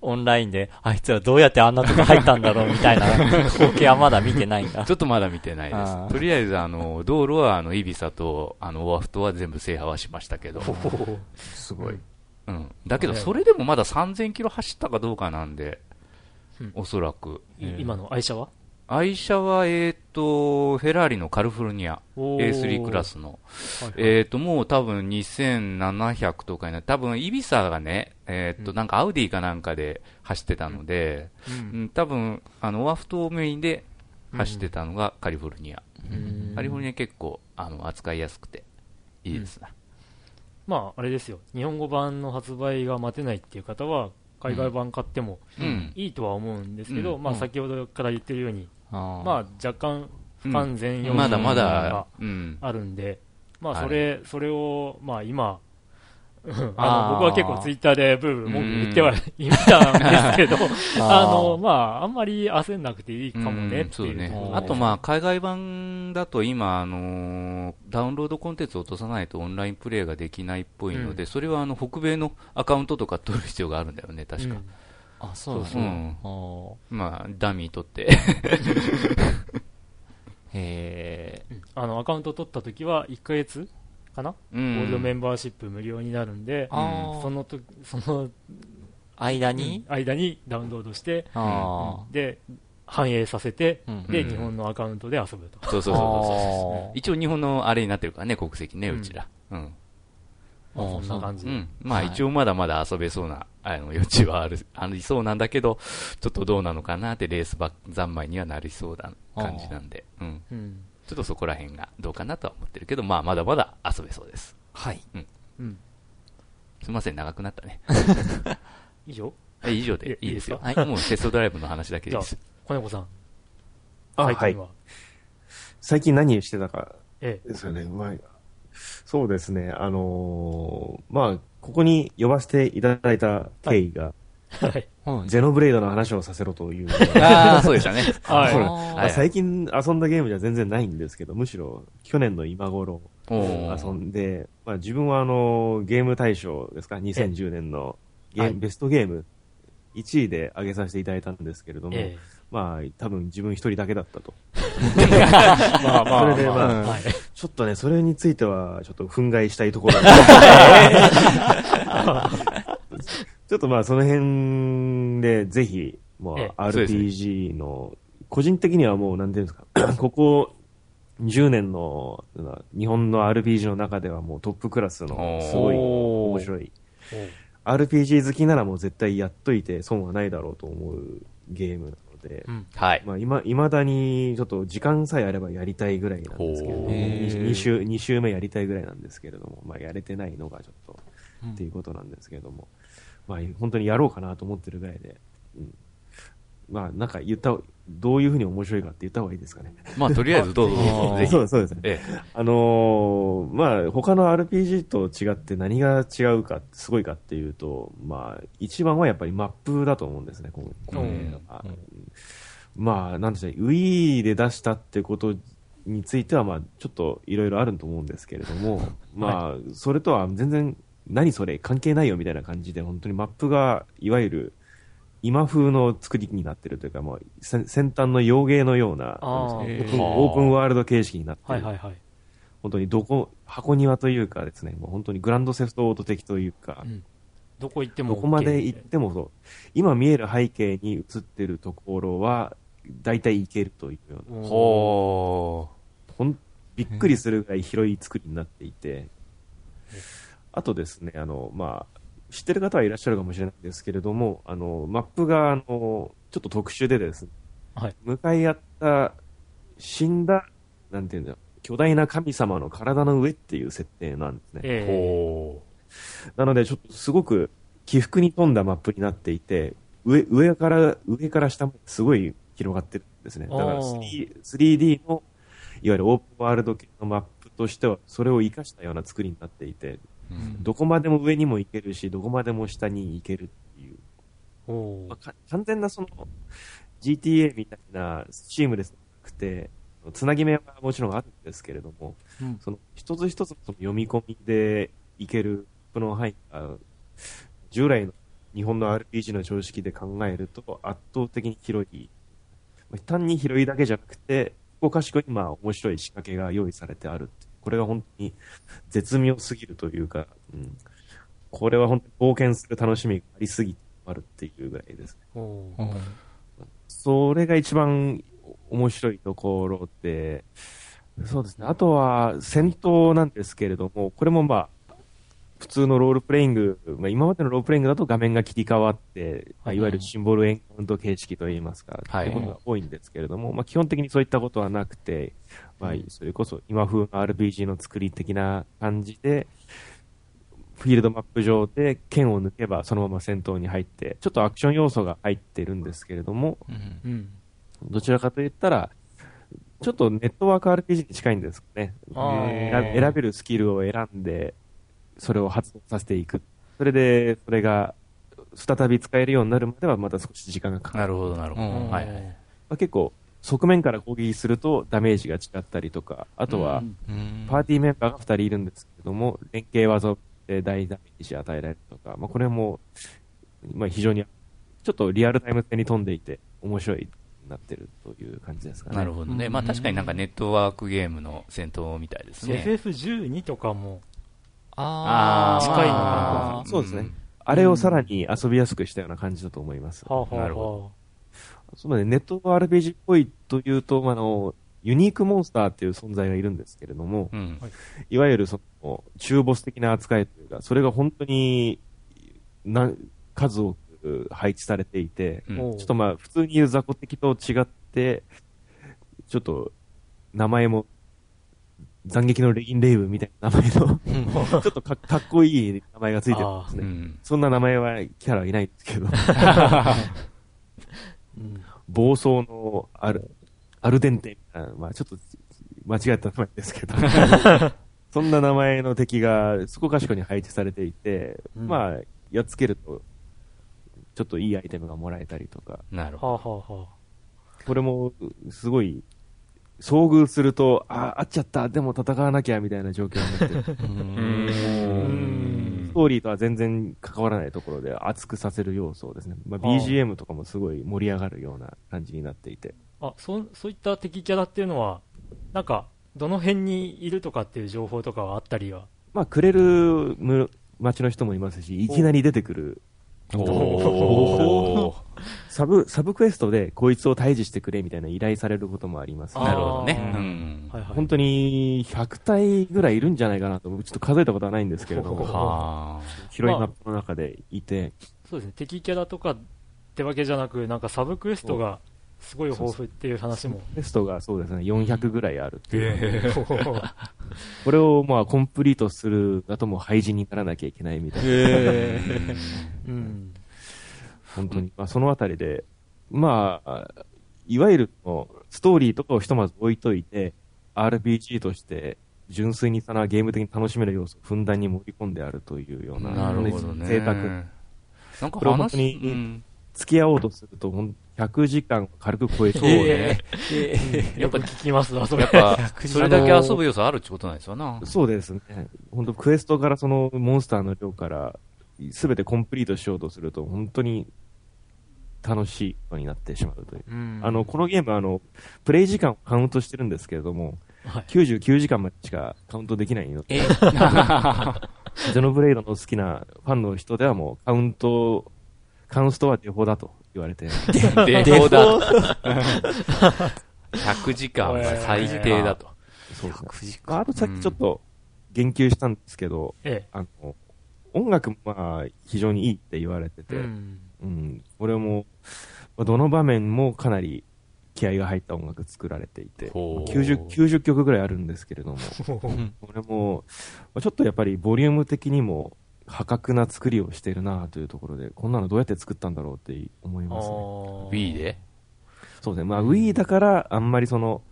A: オンラインで、あいつらどうやってあんなとこ入ったんだろうみたいな光景はまだ見てないんだ
C: ち。ょっとまだ見てないです。とりあえず、あの、道路は、あの、イビサと、あの、オアフトは全部制覇はしましたけど。
D: すごい。
C: うん。だけど、それでもまだ3000キロ走ったかどうかなんで
B: うん、
C: おそらく。
B: い今の愛車は？
C: 愛車は、えっ、と、フェラーリのカルフォルニア。
B: おー
C: A3 クラスの。
B: はい
C: えっ、と、もう多分2700とかにな多分イビサがね、えっ、と、
B: うん
C: なんかアウディかなんかで走ってたので、
B: う
C: うんん、多分、あの、オアフトメインで走ってたのがカリフォルニア。
B: うん
C: カリフォルニア結構、あの、扱いやすくて、いいですな。
B: まあ、あれですよ。日本語版の発売が待てないっていう方は、海外版買っても
C: うん。
B: いいとは思うんですけど、
C: うん
B: まあ、先ほどから言ってるように、まあ、若干不完全要素
C: まだま
B: が。あるんで、まあ、
C: はい
B: それ、それを、まあ、今、うん あの僕は結構ツイッターでブーブー文句言ってはいたんですけど、あの、まあ、あんまり焦んなくていいかもねっていう
C: ね。
A: うん。
C: あと、まあ、海外版だと今、あのーダウンロードコンテンツを落とさないとオンラインプレイができないっぽいので、
B: うん。
C: それはあの北米のアカウントとか取る必要があるんだよね、確か。
B: うん
A: あ、そうなんだ
C: そううんまあ、ダミー取って。
A: へえ。
B: あの、アカウント取った時は、1ヶ月かな、
C: う
B: ゴールドメ
C: ん。
B: ンバーシップ無料になるんで、そのとその
A: 間に？
B: 間にダウンロードして、
A: あ
B: で、反映させて、
A: うん
B: で、
C: うん
B: 日本のアカウントで遊ぶと。
C: そうそうそうそう一応日本のあれになってるからね、国籍ね、
B: うん
C: うちら。うん。
B: まあ、そんな感じで。
C: うん。まあ
A: はい
C: 一応まだまだ遊べそうな、あの、余地はある、ありそうなんだけど、ちょっとどうなのかなってレースば三昧にはなりそうな感じなんで、うん。
B: うん。
C: ちょっとそこら辺がどうかなとは思ってるけど、まあまだまだ遊べそうです。
A: はい。
B: うん。
C: すみません、長くなったね。
B: 以上？
C: え以上
B: い
C: でいいですよ。
A: はい
C: もうテストドライブの話だけで す。
B: 小猫さん、
D: あ、はい
B: 最近。は。
D: 最近何してたか
B: え
D: ですよね。まあ、そうですね。あのーまあ、ここに呼ばせていただいた経緯が、
B: え。はい。
A: うん
D: ゼノブレイドの話をさせろという。の
C: ああ、そうでしたね。
B: はい。
D: そうなん
A: あー
D: まあ最近遊んだゲームじゃ全然ないんですけど、むしろ去年の今頃
C: おー。
D: 遊んで、まあ、自分はあのゲーム大賞ですか、2010年のゲーム、
B: はい。
D: ベストゲーム1位で挙げさせていただいたんですけれども、
B: え
D: まあ多分自分一人だけだったと。
B: え。まあまあ、
D: それでまあ
B: まあはい。
D: ちょっとね、それについてはちょっと憤慨したいところ ちょっとまあその辺でぜひ、ま
B: ええ
D: あ RPG の、個人的にはもうなんていうんですか、ここ10年の日本の RPG の中ではもうトップクラスのすごい面白い RPG 好きならもう絶対やっといて損はないだろうと思うゲームなので、
B: うん。
C: はい。
D: まあ今、未だにちょっと時間さえあればやりたいぐらいなんですけれども、
C: ほう
D: 2週、二週目やりたいぐらいなんですけれども、まあやれてないのがちょっと、
A: うん
D: っていうことなんですけれども、まあ本当にやろうかなと思ってるぐらいで、うん、まあなんか言った、どういうふうに面白いかって言った方がいいですかね。
C: まあ、とりあえず どうぞ。どうぞ、ぜひ。
D: そうそうですね。
C: え
D: あのーまあ他の RPG と違って何が違うか、すごいかっていうと、まあ一番はやっぱりマップだと思うんですね、このこの映画はまあ、なんでしょうね、Wii で出したってことについては、まあ、ちょっといろいろあると思うんですけれども、まあ、それとは全然、何それ、関係ないよみたいな感じで、本当にマップが、いわゆる、今風の作りになってるというか、もう先先端の洋芸のような、オー。プンオープンワールド形式になってる。
B: はいはいはい。
D: 本当にどこ、箱庭というかですね、もう本当にグランドセフトオート的というか、
B: うん。どこ行っても、
D: どこまで行ってもそう、今見える背景に映ってるところは、大体行けるというような、
C: ほ
D: ん、びっくりするぐらい広い作りになっていて、あとですね、あの、まあ、知ってる方はいらっしゃるかもしれないんですけれども、あの、マップが、あの、ちょっと特殊でですね、
B: はい
D: 向かい合った死んだ、なんていうんだ巨大な神様の体の上っていう設定なんですね。
C: う。
B: え
C: ほ
D: なので、ちょっとすごく起伏に富んだマップになっていて、上、上から、上から下まですごい広がってるんですね。だから
B: あー
D: 3- 3D の、いわゆるオープンワールド系のマップとしては、それを活かしたような作りになっていて、
C: う。うん
D: どこまでも上にも行けるし、どこまでも下に行けるっていう、まあか完全なその、GTA みたいなチームレスなくて、つなぎ目はもちろんあるんですけれども、
B: うん
D: その一つ一つの読み込みでいける、この範囲が、従来の日本の RPG の常識で考えると圧倒的に広い。まあ単に広いだけじゃなくて、ここかしこにまあ面白い仕掛けが用意されてあるってこれが本当に絶妙すぎるというか、うん、これは本当に冒険する楽しみがありすぎてあるっていうぐらいですね。それが一番面白いところで、そうですね。あとは戦闘なんですけれども、これもまあ、普通のロールプレイング、まあ、今までのロールプレイングだと画面が切り替わって、まあ、い。わゆるシンボルエンカウント形式といいますか、
C: はい。
D: ということが多いんですけれども、まあ、基本的にそういったことはなくて、まあ、それこそ今風の RPG の作り的な感じで、フィールドマップ上で剣を抜けばそのまま戦闘に入って、ちょっとアクション要素が入ってるんですけれども、
C: うん。
B: うん。
D: どちらかといったら、ちょっとネットワーク RPG に近いんですかね。選べるスキルを選んで、それを発動させていく。それで、それが、再び使えるようになるまではまた少し時間がかかる。
C: なるほど、なるほど。
A: うん
C: はいはい。
D: まあ、結構、側面から攻撃するとダメージが違ったりとか、あとは、
C: うん
D: パーティーメンバーが2人いるんですけれども、連携技で大ダメージ与えられるとか、まあ、これも、まあ、非常に、ちょっとリアルタイム性に富んでいて、面白いなってるという感じですかね。
C: なるほどね。
B: うん
C: まあ確かになんかネットワークゲームの戦闘みたいですね。
B: FF12 とかも、
A: あー。
B: 近いのか
A: まあ
D: そうですね。あれをさらに遊びやすくしたような感じだと思います。
C: なる
B: は
D: そうね、ネット RPG っぽいというと、まああの、ユニークモンスターっていう存在がいるんですけれども、
C: うん。
D: いわゆるその、中ボス的な扱いというか、それが本当に、な、数多く配置されていて、
C: うん。
D: ちょっとまあ、普通に言う雑魚的と違って、ちょっと、名前も、斬撃のレギンレイブみたいな名前の、ちょっとかかっこいい名前がついてるんですね。
C: うん。
D: そんな名前はキャラはいないんですけど、
B: うん。
D: 暴走のアル、アルデンテみたいな、まあちょっと間違えた名前ですけど、そんな名前の敵がそこかしこに配置されていて、
B: うん。
D: まあ、やっつけると、ちょっといいアイテムがもらえたりとか、
C: なるほ
B: はあ、はあは
D: これもすごい、遭遇すると、あ、あっちゃった、でも戦わなきゃみたいな状況になって、ストーリーとは全然関わらないところで熱くさせる要素をですね、まあ、BGM とかもすごい盛り上がるような感じになっていて、
B: あ、そ、そういった敵キャラっていうのは、なんか、どの辺にいるとかっていう情報とかはあったりは？
D: まあ、くれるむ町の人もいますし、いきなり出てくる、
C: おー
D: サブ、サブクエストでこいつを退治してくれみたいな依頼されることもあります、
C: なるほどね。
B: う
C: うんん。
B: はいはい。
D: 本当に100体ぐらいいるんじゃないかなと、ちょっと数えたことはないんですけれども、
C: は
D: 広いマップの中でいて、
B: そうですね。敵キャラとかってわけじゃなく、なんかサブクエストがすごい豊富っていう話も。
D: テストがそうですね、400ぐらいあるっていう。
C: あ。
D: これをまあコンプリートするだともう廃人にならなきゃいけないみたいな。
B: うん。
D: 本当に。まあそのあたりで、まあ、いわゆるのストーリーとかをひとまず置いといて、RPG として純粋にそのゲーム的に楽しめる要素をふんだんに盛り込んであるというような、
C: なるほどね。
D: 贅沢。
C: なんか
D: これは本
C: 話
D: 当に
C: うん
D: 付き合おうとすると、ほん100時間軽く超え
C: そう
D: て、
C: ね。
B: やっぱ聞きますわ、それ
C: やっぱ、それだけ遊ぶ要素あるってことなんですよな。
D: そうですね。本当クエストからそのモンスターの量から、すべてコンプリートしようとすると、本当に楽しいことになってしまうという。
B: うん
D: あの、このゲームはあの、プレイ時間をカウントしてるんですけれども、
B: はい
D: 99時間までしかカウントできないので、
A: え、
D: ゼノブレイドの好きなファンの人ではもうカウント、カウンストはデフォだと言われて、
C: デフォだ。100 時間は最低だと。
D: そうですね。
A: 9時
D: まあ、あとさっきちょっと言及したんですけど、
B: え
D: あの、音楽もまあ非常にいいって言われて
B: え。
D: て、
B: う
D: うん、
B: ん。
D: これも、まあどの場面もかなり気合が入った音楽作られていて、
C: ほう
D: 90、90曲ぐらいあるんですけれども、これも、まあちょっとやっぱりボリューム的にも破格な作りをしてるなというところで、こんなのどうやって作ったんだろうって思いますね。
C: Wii で？
D: そうですね。まあ Wii だからあんまりその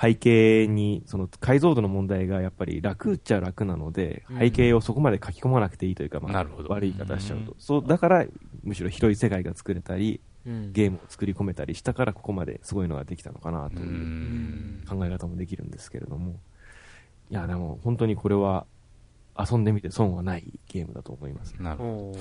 D: 背景に、その解像度の問題がやっぱり楽っちゃ楽なので、
B: うん
D: 背景をそこまで書き込まなくていいというか、まあ
C: なるほど
D: 悪い言い方しちゃうと
A: うん。
D: そう、だからむしろ広い世界が作れたり、
B: うん
D: ゲームを作り込めたりしたからここまですごいのができたのかな
C: う
D: という
C: ん。
D: 考え方もできるんですけれども。いや、でも本当にこれは遊んでみて損はないゲームだと思います。
C: なるほ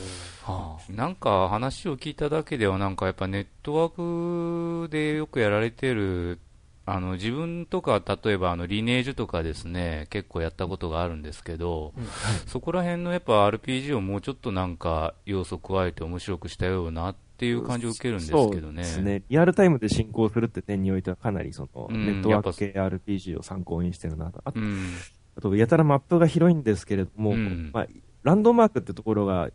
C: ど。
A: は
C: なんか話を聞いただけでは、なんかやっぱネットワークでよくやられてる、あの自分とか、例えばあのリネージュとかですね、結構やったことがあるんですけど、
B: うん
C: そこら辺のやっぱ RPG をもうちょっとなんか要素加えて面白くしたようなっていう感じを受けるんですけどね。
D: そうですね。リアルタイムで進行するって点においてはかなりその、
C: うん
D: ネットワーク系 RPG を参考にしてるなと。あと
C: うん。
D: あと、やたらマップが広いんですけれども、
C: うん。
D: まあ、ランドマークってところが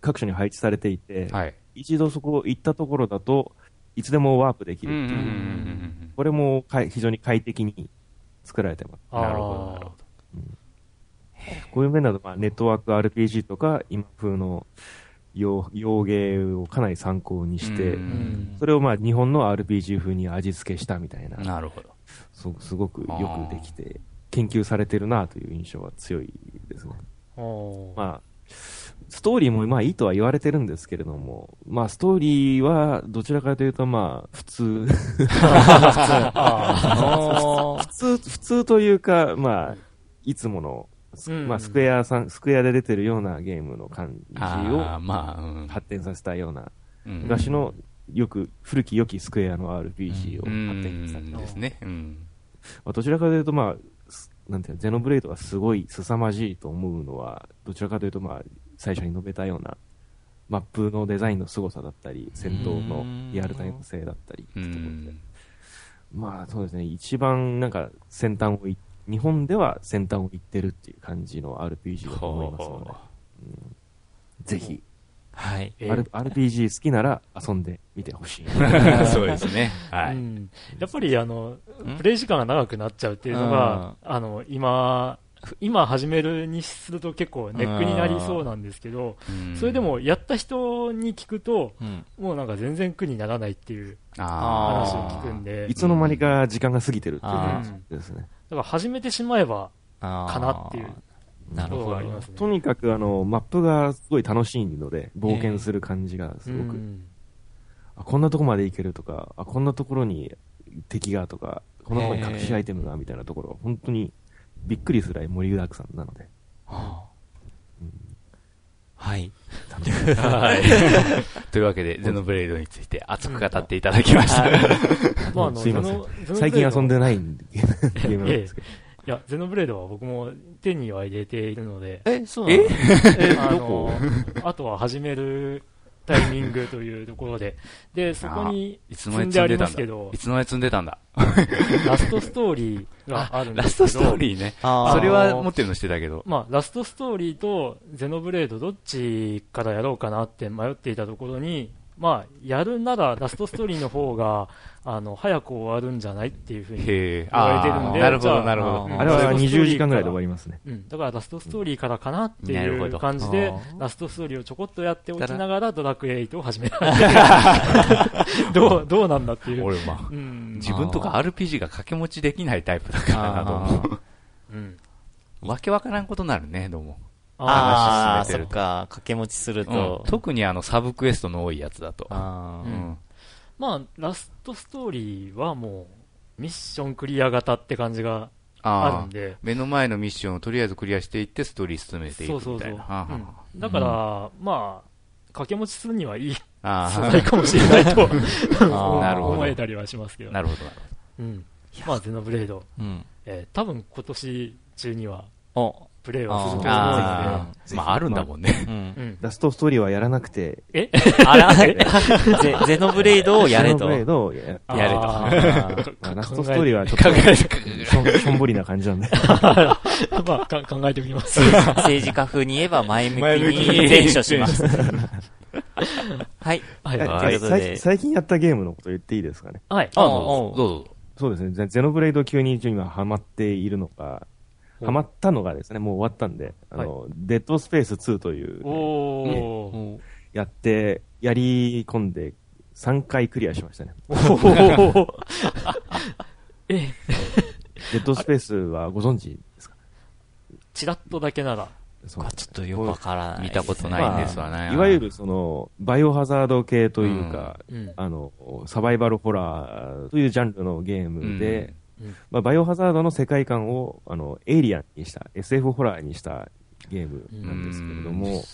D: 各所に配置されていて、
C: はい。
D: 一度そこ行ったところだといつでもワープできるっていう、これもかい非常に快適に作られてます。
C: なるほどなるほ
D: こういう面だと、まあ、ネットワーク RPG とか今風の洋洋芸をかなり参考にして、それをまあ日本の RPG 風に味付けしたみたいな、
C: なるほど。
D: そすごくよくできて、研究されてるなという印象は強いですね。まあ、ストーリーもまあいいとは言われてるんですけれども、まあストーリーはどちらかというとまあ普通、
B: あ
D: 普通、普通というか、まあ、いつもの、まあスクエアさん、スクエアで出てるようなゲームの感じ
C: あ
D: を。発展させたような、
C: うん
D: 昔のよく古き良きスクエアの RPG を
C: う
D: 発展させた。
C: んですね。うん。
D: まあ、どちらかというとまあ、すなんていうの、ゼノブレイドがすごい凄まじいと思うのは、どちらかというとまあ、最初に述べたような、マップのデザインの凄さだったり、戦闘のリアルタイム性だったりって
C: う
D: ところで。
C: ん。
D: まあそうですね、一番なんか先端をい、日本では先端を行ってるっていう感じの RPG だと思いますので、ぜひ、
A: はい。
D: RPG 好きなら遊んでみてほしい。
C: そうですね。はい。
B: うんやっぱりあの
A: ん？
B: プレイ時間が長くなっちゃうっていうのが、あの今、今始めるにすると結構ネックになりそうなんですけど、
C: うん
B: それで、もやった人に聞くと、
A: うん。
B: もうなんか全然苦にならないっていう
C: あ
B: 話を
C: あ。
B: 聞くんで、
D: いつの間にか時間が過ぎてるっていう
A: あ
D: 感じですね。
B: だから始めてしまえばかなっていう
A: なるほど
B: がありますね。
D: とにかくあの、マップがすごい楽しいので、冒険する感じがすごく、
B: うん
D: あこんなとこまで行けるとか、あこんなところに敵がとか、こんなところに隠しアイテムがみたいなところが本当にびっくりするぐらい盛りだくさんなので、
A: はあはい。
C: はい。というわけで、ゼノブレイドについて熱く語っていただきました。
B: まああの
D: すいません最近遊んでないゲームなんですけど。
B: いや、ゼノブレードは僕も手には入れているので、
A: え、そうなの？
B: あの、あとは始めるタイミングというところで、で、そこに
C: いつの間に
B: 積んでありますけど。
C: い、つの間に積んでたんだ？
B: ラストストーリーがあるんで
C: ラス
B: すけど、
C: トストーリーね。それは持ってるのしてたけど。
B: まあ、ラストストーリーとゼノブレードどっちからやろうかなって迷っていたところに、まあ、やるならラストストーリーの方が、あの、早く終わるんじゃないっていうふうに。言われてるんで
C: なるほど、
B: じゃあ
C: なるほど。
A: あ
D: れは
B: ラストストーリー
D: 20時間ぐらいで終わりますね。
B: うん、だからラストストーリーからかなっていう感じでラストストーリーをちょこっとやっておきながらドラクエ8を始めた。どう、どうなんだっていう。
C: 俺、まあ、
B: うん。
C: 自分とか RPG が掛け持ちできないタイプだからな、どうも。
B: うん。
C: わけわからんことになるね、どうも。
A: ああ、
C: 話進めてる
A: そっか。掛け持ちする
C: うん
A: と。
C: 特にあの、サブクエストの多いやつだと。
A: あー
B: うんまあ、ラストストーリーはもう、ミッションクリア型って感じがある
C: ああ。
B: んで、
C: 目の前のミッションをとりあえずクリアしていって、ストーリー進めていく
B: そうそうそう。
C: みたいな。はあは
B: うんだから、まあ、掛け持ちするにはいい
C: あ
B: 素材かもしれないと
A: あー
C: なるほど
B: 思えたりはしますけど。
C: なるほど、なる
B: うん。まあ、ゼノブレード、
A: うん。
B: えー多分今年中には
A: お、
B: プレイはすると思う
C: ほど。
B: の
C: ああ、まあ、あるんだもんね。
A: うん
B: で、うん。
D: ラストストーリーはやらなくて、
B: え？
A: あら、ゼゼノブレードをやれと。
D: ゼノブレードをや
A: やれと
D: ラストストーリーはちょっと、しょんぼりな感じなんで。
B: まあ、か考えてみます。
A: 政治家風に言えば前向きに前処します。はい。
B: はい。
A: いうことで
D: 最最近やったゲームのこと言っていいですかね？
B: はい。
A: あ
C: どうぞ。どうぞ。
D: そうですね。ゼゼノブレイド級に今ハマっているのが、
B: お
D: ハマったのがですね、もう終わったんで、あの、デッドスペース2という、
B: おー。
D: やって、やり込んで、3回クリアしましたね。デッドスペースはご存知ですか？
B: チラッとだけなら。
D: そう
A: あちょっとよくわからない。
C: 見たことないんですわね。
D: いわゆるその、バイオハザード系というか、
B: うん。
D: あの、サバイバルホラーというジャンルのゲームで、
B: うんうん
D: まあ、バイオハザードの世界観を、あの、エイリアンにした、SF ホラーにしたゲーム
B: うん
D: なんですけれど
C: うん
D: も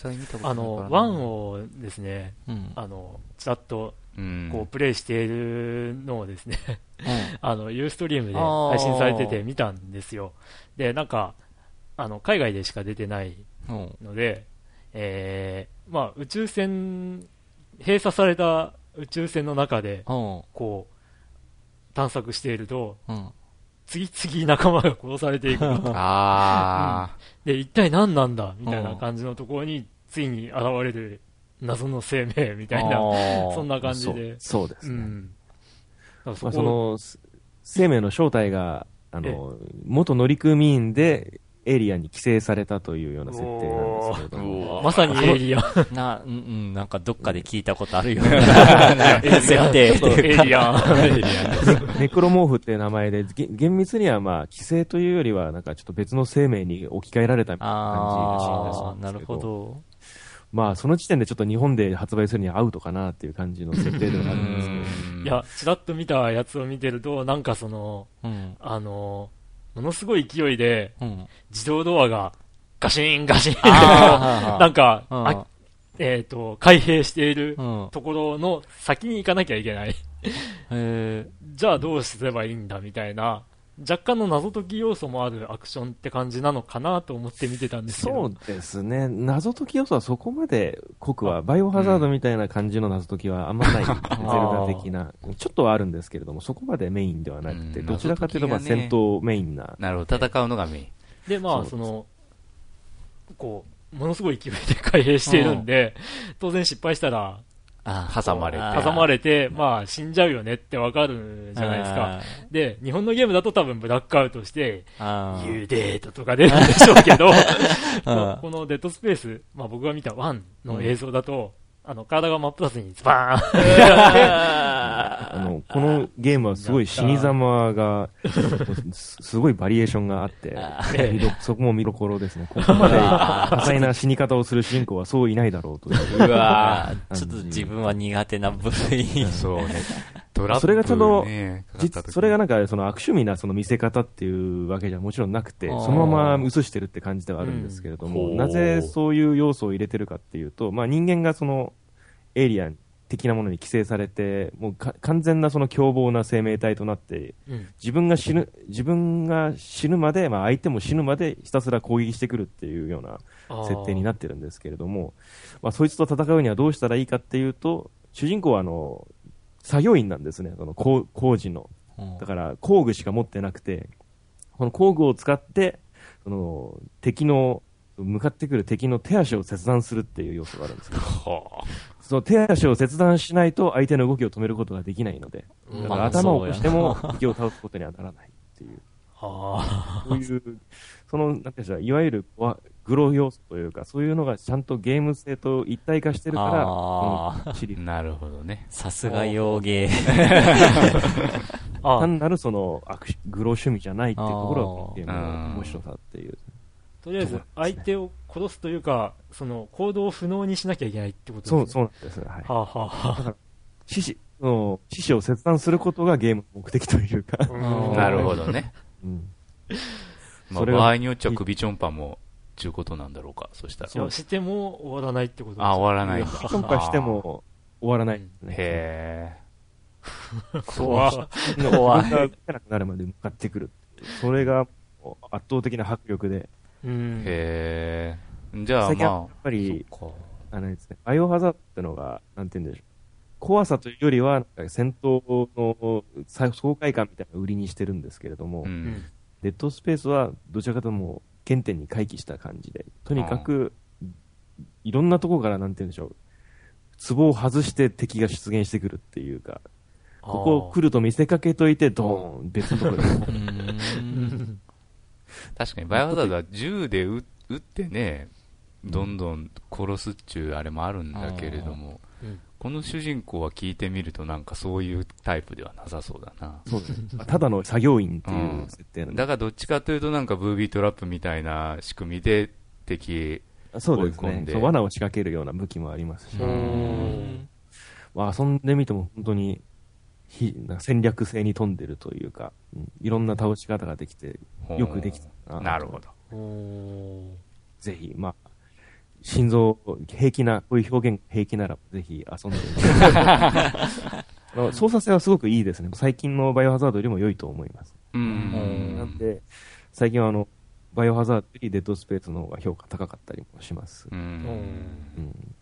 B: あの、ワンをですね、
A: うん。
B: あの、ちらっと、
C: うん
B: こう、プレイしているのをですね、
A: うん
B: あの、ユーストリームで配信されてて見たんですよ。で、なんか、あの、海外でしか出てない
A: うん。
B: ので、えー、まあ、宇宙船、閉鎖された宇宙船の中で、
A: うん。
B: こう、探索していると、
A: うん。
B: 次々仲間が殺されていく。
C: あ
B: で、一体何なんだ？みたいな感じのところに、ついに現れる謎の生命みたいな、そんな感じで。
D: そうですね。
B: うん。
D: まあ、
B: こ
D: その、す生命の正体が、あの、元乗組員で、エイリアンに寄生されたというような設定なんですけれど
B: まさにエイリアン。
A: な、うん、うん、なんかどっかで聞いたことあるような 設定
B: エイリアン。
D: ネクロモーフっていう名前で、げ厳密にはまあ、寄生というよりは、なんかちょっと別の生命に置き換えられたみたいな感じらしいんです
A: ああ、なるほ。ど。
D: まあ、その時点でちょっと日本で発売するにはアウトかなっていう感じの設定ではあるんですけど、
C: うん
B: いや、ちらっと見たやつを見てると、なんかその、
A: うん。
B: あの、ものすごい勢いで、
A: うん。
B: 自動ドアがガシーンガシーン なんか、
A: うん
B: あえっ、と、開閉している
A: うん。
B: ところの先に行かなきゃいけない。
A: へ
B: じゃあどうすればいいんだみたいな、若干の謎解き要素もあるアクションって感じなのかなと思って見てたんですけど。
D: そうですね。謎解き要素はそこまで濃くは、バイオハザードみたいな感じの謎解きはあんまない。ゼルダ的な。ちょっとはあるんですけれども、そこまでメインではなくて、
C: うん
D: どちらかというとまあ戦闘メインな。
C: なるほど、戦うのがメイン。
B: で、まあ、
D: そ
B: そうの、こう、ものすごい勢いで開閉しているんで、当然失敗したら、
A: あ
C: 挟まれて。
B: 挟まれて、まあ、死んじゃうよねってわかるじゃないですか。で、日本のゲームだと多分ブラックアウトして、
A: あー。
B: You dead とか出るんでしょうけど、
A: あ
B: このデッドスペース、まあ僕が見た1の映像だと、あの、体が真っ二つにズバーン
D: あの、このゲームはすごい死に様が、すすごいバリエーションがあって、そこも見どころですね。ここまで多彩な死に方をする主人公はそういないだろうという。
A: うわーちょっと自分は苦手な部類。
C: そうね。トラップ、ね、
D: それがちょうど
C: ね
D: 実それがなんか、その悪趣味なその見せ方っていうわけじゃもちろんなくて、そのまま映してるって感じではあるんですけれども、
C: う。ん
D: なぜそういう要素を入れてるかっていうと、まあ人間がそのエイリアン的なものに寄生されて、もうか完全なその凶暴な生命体となって、
B: うん。
D: 自分が死ぬ、自分が死ぬまで、まあ相手も死ぬまでひたすら攻撃してくるっていうような設定になってるんですけれども、まあそいつと戦うにはどうしたらいいかっていうと、主人公はあの、作業員なんですね、その工工事の。
A: うん。
D: だから工具しか持ってなくて、この工具を使って、その敵の、向かってくる敵の手足を切断するっていう要素があるんですよ。その手足を切断しないと相手の動きを止めることができないので、だから頭を起こしても敵を倒すことにはならないっていう。
B: あ。
D: そういう、その、なんていうんでしょう、いわゆるわグロ要素というか、そういうのがちゃんとゲーム性と一体化してるから、
A: あ
D: このシリーズ
C: なるほどね。
A: さすが洋芸。
B: ああ
D: 単なるそのグロ趣味じゃないっていうところがゲームの
C: うん
D: 面白さっていう。
B: とりあえず相手を殺すというか、その行動を不能にしなきゃいけないってことですね。
D: そう、そうなんです。はい。
B: はあ、はあはあ、
D: 獅子の、獅子を切断することがゲームの目的というか、
B: うん
C: なるほどね。
D: うん
C: まあ、
D: それが
C: 場合によっちゃ首ちょんぱも、ちゅうことなんだろうか、そしたら。
B: しても終わらないってことです
C: あ、終わらないんだ。
D: チョンパしても、終わらないですね。
C: へ
B: 怖っ
A: 怖い
D: が動かなくなるまで向かってくる。それが圧倒的な迫力で、
B: うん
C: え。へえ。じゃあ
D: 最近はや
C: ま
D: っぱり、
C: あ、
D: のですね、バイオハザードってのが、なんて言うんでしょう。怖さというよりは、戦闘のさ爽快感みたいなのを売りにしてるんですけれども、
C: うん。
D: デッドスペースはどちらかというともう原点に回帰した感じで、とにかく、いろんなところからなんて言うんでしょう、壺を外して敵が出現してくるっていうか、ここ来ると見せかけといて、ドーン、別のとこ
C: 確かに、バイオハザードは銃で撃撃ってね、どんどん殺すっちゅうあれもあるんだけれども、
B: うん
C: この主人公は聞いてみるとなんかそういうタイプではなさそうだな。
D: そうですね。ただの作業員っていう設定なんで
C: だからどっちかというとなんかブービートラップみたいな仕組みで敵、
D: そうです
C: 追い込んで
D: ねそう。罠を仕掛けるような武器もありますし、
B: うん
D: まあ、遊んでみても本当にひなんか戦略性に富んでるというか、うんいろんな倒し方ができて、よくできた
C: なるほど。
D: ぜひ、まあ、心臓平気な、こういう表現平気ならぜひ遊んでみて あの操作性はすごくいいですね。最近のバイオハザードよりも良いと思います。
C: うん。
D: なんで、最近はあの、バイオハザードよりデッドスペースの方が評価高かったりもします。
C: うん。
D: うん。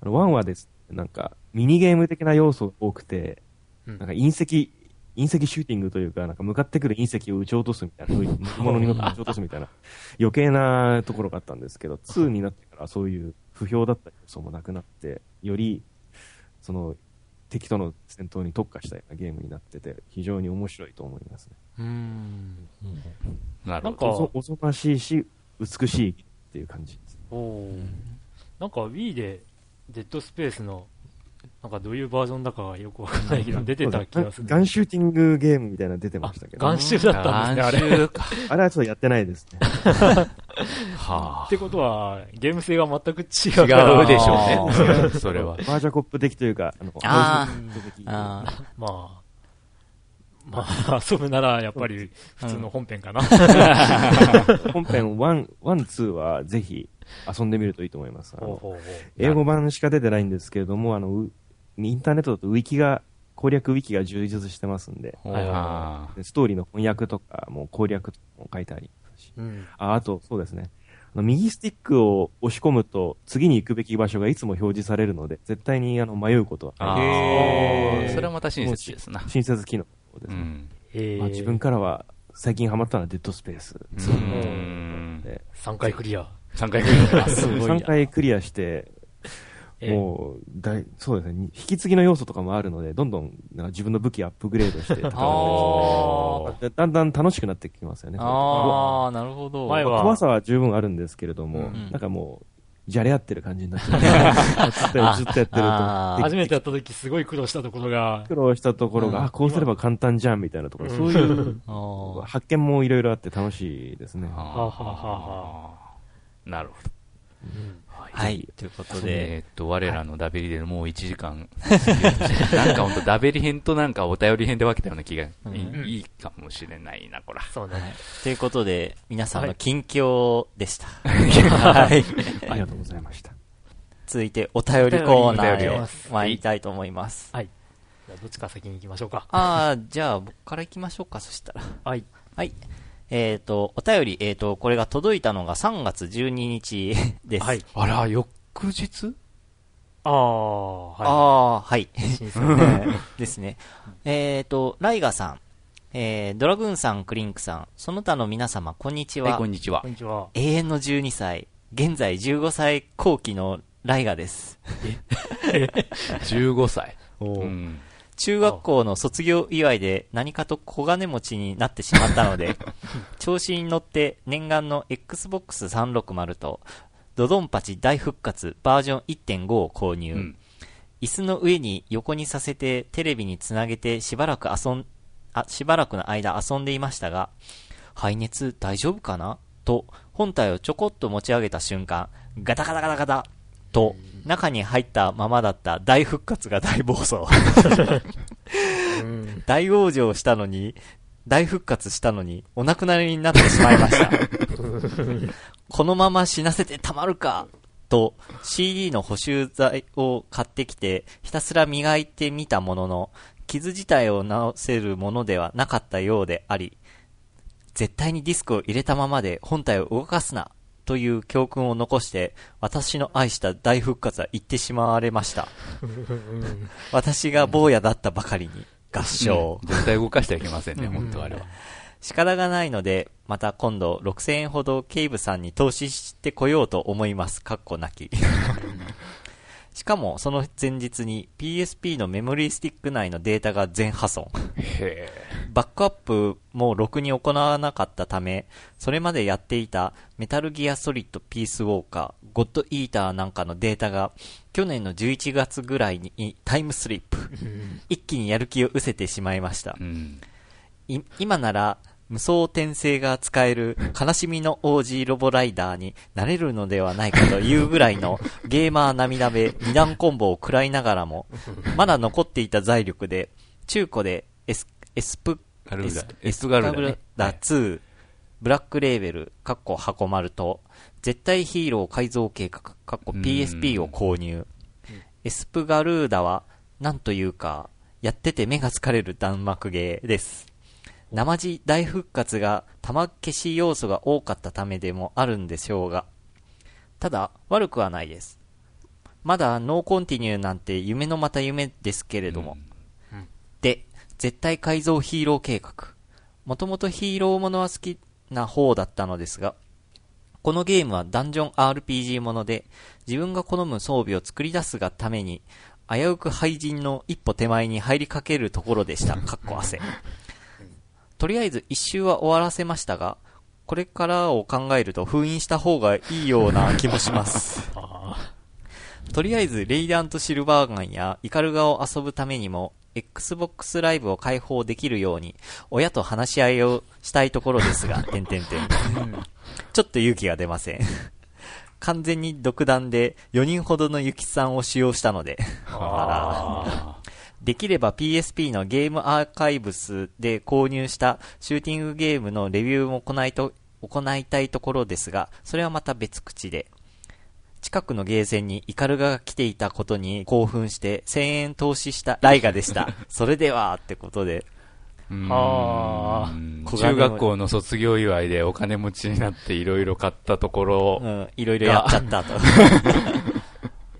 D: あの、ワンはですね、なんか、ミニゲーム的な要素が多くて、
B: うん
D: なんか隕石、隕石シューティングというか、なんか向かってくる隕石を撃ち落とすみたいな、乗り物に乗って撃ち落とすみたいな、余計なところがあったんですけど、2になってからそういう不評だった要素もなくなって、より、その、敵との戦闘に特化したようなゲームになってて、非常に面白いと思いますね。
B: うん
C: なるほど。
B: なんか
D: おぞましいし、美しいっていう感じです。
B: おーなんか Wii でデッドスペースのなんかどういうバージョンだかはよくわかんないけど出てた気がする
D: ガンシューティングゲームみたいなの出てましたけど、
B: ガンシュだったんですねあれ。
D: あれはちょっとやってないですね。
C: は
B: ってことはゲーム性が全く違
C: あ。
B: う
C: 違うでしょ
A: あ
C: うね。それは。
D: バージャコップ的というか、あの、
A: あー
D: ハウ
B: まあまあ遊ぶならやっぱり普通の本編かな、
D: 本編1、1、2はぜひ遊んでみるといいと思います。英語版しか出てないんですけれども、あの、うインターネットだとウィキが、攻略ウィキが充実してますんで、ストーリーの翻訳とか、もう攻略とかも書いてありますし。
B: うん
D: あ、あと、そうですね。右スティックを押し込むと、次に行くべき場所がいつも表示されるので、絶対にあの迷うことは
C: あ
D: ない
B: へー
C: ー。それはまた親切ですな。
D: 親切機能ですね。
C: うん。
D: まあ、自分からは、最近ハマったのはデッドスペース。
C: うん
D: で
B: 3回クリア
C: 3回目だ
A: すごいな
D: 3回クリアして、
B: えー
D: もう、だい、そうですね、引き継ぎの要素とかもあるので、どんどんなんか自分の武器アップグレードして戦っ だんだん楽しくなってきますよね。
A: ああ、なるほど。
B: 前は
D: 怖さは十分あるんですけれども、
A: ん。
D: なんかもう、じゃれ合ってる感じになっちゃう。ずっとやってると。
B: 初めてやった時すごい苦労したところが。
D: 苦労したところが、
A: うん。
D: あ、こうすれば簡単じゃんみたいなところ、そういう発見もいろいろあって楽しいですね。
B: はあはあはあは。
C: なるほど。
A: はい。ということで、
C: えーっと、我らのダベリでもう1時間。なんかほんとダベリ編となんかお便り編で分けたような気がい
A: うん
C: いかもしれないな、こら。
B: そうね
A: ということで、皆さんの近況でした。はい。
D: ありがとうございました。
A: 続いて、お便りコーナーへ
B: を
A: 参りたいと思います。
B: はいじゃあどっちか先に行きましょうか
A: ああ、じゃあ、僕から行きましょうか、そしたら。
B: はい
A: はい。えっ、と、お便り、えっ、と、これが届いたのが3月12日です。
B: はい
C: あら、翌日？
B: ああは
A: ああ、はい。ですね。えっ、と、ライガさん、えー、ドラグーンさん、クリンクさん、その他の皆様、こんにちは。
C: はい、こんにちは
B: こん。にちは
A: 永遠の12歳、現在15歳後期のライガです。
C: 15歳。
B: おー
C: うん。
A: 中学校の卒業祝いで何かと小金持ちになってしまったので、調子に乗って念願の Xbox 360と、ドドンパチ大復活バージョン1.5を購入。
C: うん。
A: 椅子の上に横にさせてテレビにつなげてしばらく遊ん、あ、しばらくの間遊んでいましたが、排熱大丈夫かな？と、本体をちょこっと持ち上げた瞬間、ガタガタガタガタと、中に入ったままだった大復活が大暴走。
B: うん
A: 大往生したのに、大復活したのに、お亡くなりになってしまいました。このまま死なせてたまるか、と CD の補修剤を買ってきてひたすら磨いてみたものの傷自体を直せるものではなかったようであり絶対にディスクを入れたままで本体を動かすなという教訓を残して私の愛した大復活は言ってしまわれました 私が坊やだったばかりに合唱、
C: うん絶対動かしてはいけませんね、
B: うん
C: 本当あれは。
A: 仕方がないので、また今度6000円ほどケイブさんに投資してこようと思います。かっこなき。しかも、その前日に PSP のメモリースティック内のデータが全破損。
C: へ
A: バックアップもろくに行わなかったため、それまでやっていたメタルギアソリッドピースウォーカー、ゴッドイーターなんかのデータが、去年の11月ぐらいにタイムスリップ。一気にやる気を失せてしまいました
C: え。。うん。
A: い今なら無双転生が使える悲しみの王子ロボライダーになれるのではないかというぐらいのゲーマー涙目二段コンボを食らいながらも、まだ残っていた財力で、中古でエスエスプ、
C: ガルーダ
A: エス
C: エスプガルーダね
A: エスプガルーダ2、ブラックレーベル、カッコ箱丸と、絶対ヒーロー改造計画、カッコ PSP を購入。エスプガルーダは、なんというか、やってて目が疲れる弾幕ゲーです。生地大復活が玉消し要素が多かったためでもあるんでしょうが、ただ悪くはないです。まだノーコンティニューなんて夢のまた夢ですけれども。で、絶対改造ヒーロー計画。もともとヒーローものは好きな方だったのですが、このゲームはダンジョン RPG もので、自分が好む装備を作り出すがために、危うく廃人の一歩手前に入りかけるところでした。かっこ汗。とりあえず一周は終わらせましたが、これからを考えると封印した方がいいような気もします。
B: あ
A: とりあえず、レイダントシルバーガンやイカルガを遊ぶためにも、Xbox ライブを開放できるように、親と話し合いをしたいところですが、てんてんてん。ちょっと勇気が出ません。完全に独断で4人ほどのゆきさんを使用したので、あら。できれば PSP のゲームアーカイブスで購入したシューティングゲームのレビューも行いと行いたいところですが、それはまた別口で。近くのゲーセンにイカルガが来ていたことに興奮して1000円投資したライガでした。それではってことで。
C: うん
B: あ
C: 中学校の卒業祝いでお金持ちになっていろいろ買ったところ
A: う、ん、いろいろやっちゃったと。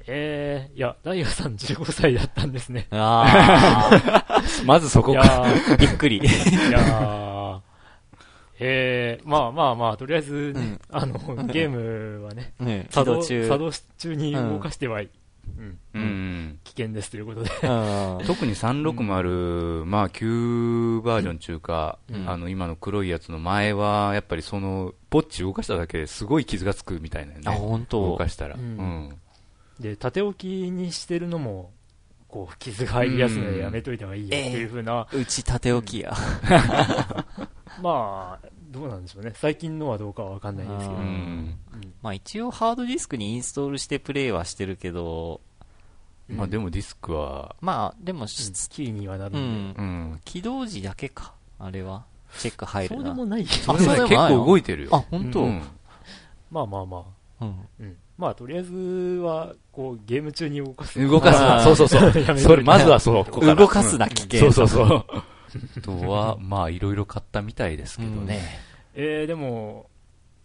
B: えー、いや、ダイヤさん15歳だったんですね。
A: あ
C: まずそこか。
A: びっくり。
B: いやーえー、まあまあまあ、とりあえずね、あの、ゲームはね、
A: うん、起
B: 作動、
A: 動中。
B: 作動中に動かしてはい、うん、
C: うん。
B: 危険ですということで。
A: うん
C: 特に360、まあ、旧バージョン中か、
A: うん
C: あの、今の黒いやつの前は、やっぱりその、ポッチ動かしただけですごい傷がつくみたいなね。
A: あ、本
C: 動
A: 当
C: かしたら。
B: う
C: うんん。
B: で、縦置きにしてるのも、こう、傷が入りやすいのでやめといた方がいいよっていう風な、
A: うち縦置きや。
B: まあ、どうなんでしょうね。最近のはどうかはわかんないですけど。
A: う
C: うんん。
A: まあ一応ハードディスクにインストールしてプレイはしてるけど、
C: まあ、でもディスクは、
A: まあでも、
B: キーにはなる
A: うんん、
C: うん。
A: 起動時だけか、あれは。チェック入
B: で。そう
A: るな。
B: でもない
A: あ
C: そ
A: うでもないの？
C: 構動いてるよ。
A: あ、本当、
C: うん
B: まあまあまあ。
A: うん。
B: うん。まあ、とりあえずは、こう、ゲーム中に動かす。
C: 動かすな。そうそうそう。それ、まずはそう。ここ
A: 動かすな、危険。
C: そうそうそう。あとは、まあ、いろいろ買ったみたいですけどね。
B: えー、でも、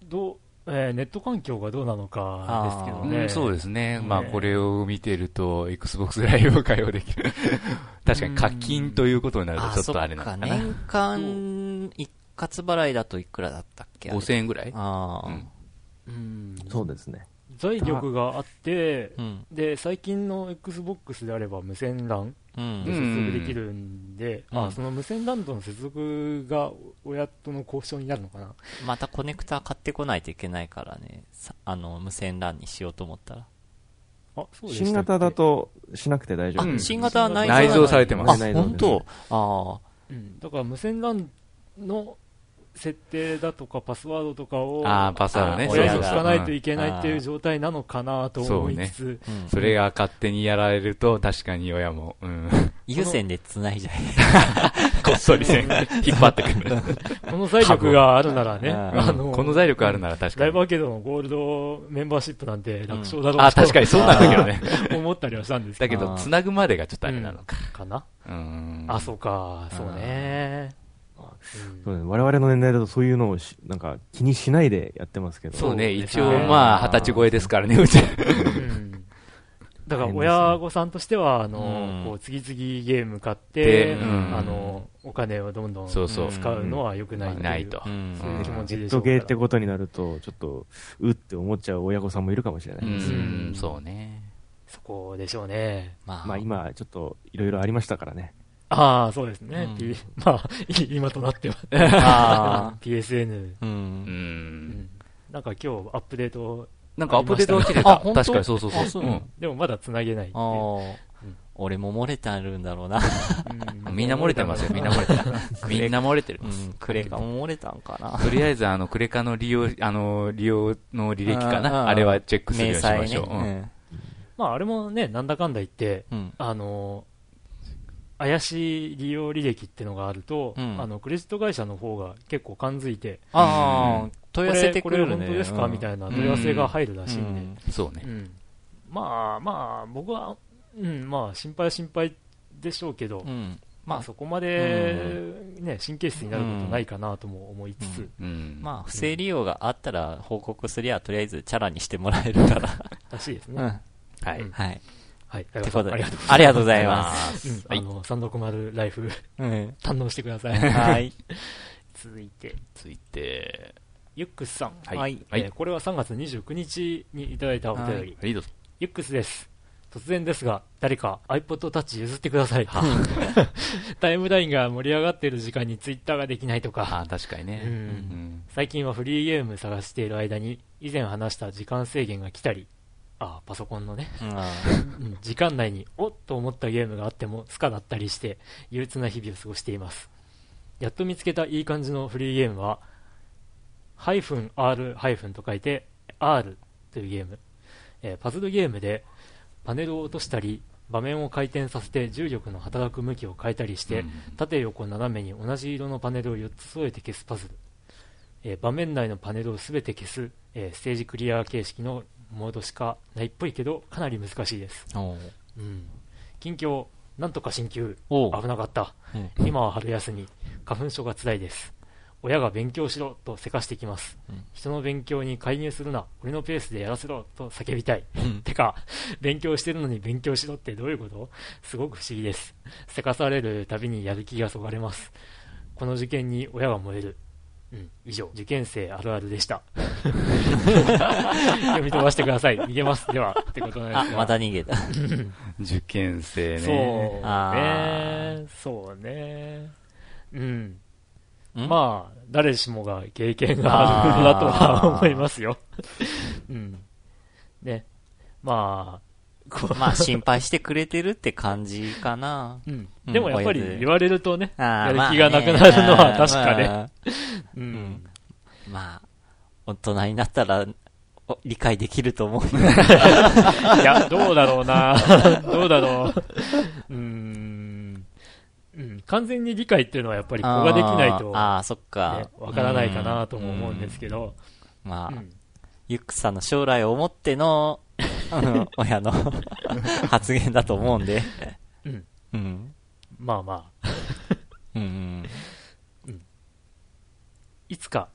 B: どう、えーネット環境がどうなのかですけどね。
C: うん、そうですね。まあ、
B: ね
C: これを見てると、Xbox ライブを開放できる。確かに課金ということになると、ちょっとあれなのかな。
A: 年間一括払いだといくらだったっけ？あれ
C: 5000円ぐらい？
A: ああ、
C: うん
B: うん。
D: そうですね。
B: 財力があって、
A: うん。
B: で、最近の Xbox であれば無線 LAN
A: うん。
B: で接続できるんで、
A: うん
B: あ、その無線 LAN との接続が親との交渉になるのかな。
A: またコネクタ買ってこないといけないからね。さあの、無線 LAN にしようと思ったら。
B: あ、そうでしたっけ？
D: 新型だ、としなくて大丈
A: あ、
D: 夫。
C: うん
A: 新型は内蔵
C: 内蔵されてます
A: あ、本当？あ
B: うん、だから無線 LAN の設定だとかパスワードとかを
C: ああ、パスワードね。
B: 親に聞かないと
C: うん
B: いけないっていう状態なのかなと思いつつ、
A: あ、うん。
C: それが勝手にやられると、確かに親も、うん。
A: 有線で繋いじゃ
C: こっそり線、引っ張ってくる。
B: この財力があるならね、
A: うん
B: あの、
C: この財力あるなら確かに
B: ライブ。アーケードのゴールドメンバーシップなんて楽勝だろう
C: あ、確かにそうなんだけどね。
B: と思ったりはしたんですけど。
C: だけど、繋ぐまでがちょっとあれなのか。
B: かな？
C: うん。
B: あ、そうか、そうね。
D: そうね我々の年代だとそういうのをしなんか気にしないでやってますけど。
C: そうね、一応まあ、二十歳超えですからね、うち。
B: うんだから親御さんとしては、あの、
A: うん
B: こう、次々ゲーム買って、
C: うん
B: あの、お金をどんどん
C: そうそう
B: 使うのは良くない
C: ないと。
A: うん
B: そういう気持ち
D: ネッ
B: でしょうから
D: トゲーってことになると、ちょっと、うって思っちゃう親御さんもいるかもしれな
C: う
D: いです。
C: ん、そうね。
B: そこでしょうね。
A: まあ、
D: まあ今、ちょっと、いろいろありましたからね。
B: ああ、そうですね。
A: うん
B: P まあ、今となっては。
A: あ
B: PSN。
A: ーう。
C: うん。
B: うんんなんか今日アップデート、
C: なんかアップデートが切れた。
A: あ本当？
C: 確かにそうそうそう。
A: あそううん
B: でもまだ繋げない
A: 俺も漏れてあるんだろうな。
B: うん
C: みんな漏れてますよ、みんな漏れてる。みんな漏れてる
A: う。ん、クレカも漏れたんかな。
C: とりあえず、あの、クレカの利用、あの、利用の履歴か
A: うん
C: な。あれはチェックするようにしま
A: 明
C: しょう。
A: 細ね
B: まああれもね、なんだかんだ言って。あの、怪しい利用履歴ってのがあると、
A: うん
B: あの、クレジット会社の方が結構感づいて、
A: ああ、問い合わせてくれるね。
B: これ本当ですか、みたいな問い合わせが入るらしいんで。
C: そうね
B: う。んまあまあ、僕は、うん、まあ心配は心配でしょうけど、
A: うん。うん。
B: まあそこまで、ね、神経質になることないかなとも思いつつ、
C: うん。
A: まあ、不正利用があったら報告すりゃ、とりあえずチャラにしてもらえるから。
B: らしいですね。
A: うん。
C: はい。
B: うん
A: はい。
B: はい。
A: ってことで、
B: ありがとう
A: ありがとうございます。
B: あの、360ライフ、
A: うん。
B: 堪能してください。
A: はい。
B: 続いて、
C: 続いて、
B: ユックスさん。
C: はい。
B: これは3月29日にいただいたお便り。
A: はい
C: はい、どうぞ。
B: ユックスです。突然ですが、誰か iPod Touch 譲ってください。タイムラインが盛り上がっている時間に Twitter ができないとか、
C: あ、確かにね。
B: 最近はフリーゲーム探している間に、以前話した時間制限が来たり、あ、パソコンのね、うん 時間内に、おっと思ったゲームがあっても、スカだったりして、憂鬱な日々を過ごしています。やっと見つけたいい感じのフリーゲームは、ハイフン R ハイフンと書いて、R というゲーム。えーパズルゲームで、パネルを落としたり、場面を回転させて重力の働く向きを変えたりして、縦横斜めに同じ色のパネルを4つ添えて消すパズル、えー場面内のパネルを全て消す、えーステージクリア形式のモードしかないっぽいけどかなり難しいです、
A: おう。
B: うん、近況なんとか進級。危なかった。
A: うん。
B: 今は春休み花粉症が辛いです。親が勉強しろとせかしてきます、
A: うん。
B: 人の勉強に介入するな。俺のペースでやらせろと叫びたい。
A: うん。
B: てか、勉強してるのに勉強しろってどういうこと？すごく不思議です。せかされるたびにやる気がそがれます。この受験に親が燃える。うん、以上、受験生あるあるでした。読み飛ばしてください。逃げます。では、ってことなん
A: あ
B: です、が。
A: また逃げた。
C: 受験生ね。
B: そう
A: あ
B: ね。そうね。うん。
A: ん？
B: まあ、誰しもが経験があるだとは思いますよ。うん。ね。まあ、
A: まあ、心配してくれてるって感じかな。
B: うん
A: うん
B: でもやっぱり言われるとね、やる気がなくなるのは確かね。
A: まあ
B: う
A: うんん。まあ、大人になったら、お理解できると思うよ。
B: いや、どうだろうな。どうだろう。うーん。うん、完全に理解っていうのはやっぱり子ができないと、
A: あーあー、そっ
B: ね
A: か。
B: わからないかなとも思うんですけど、
A: うん。まあ、
B: うん
A: ユックさんの将来を思っての、う ん親の発言だと思うんで。
B: うん
A: うん。
B: まあまあ、
A: うんうん。
B: いつか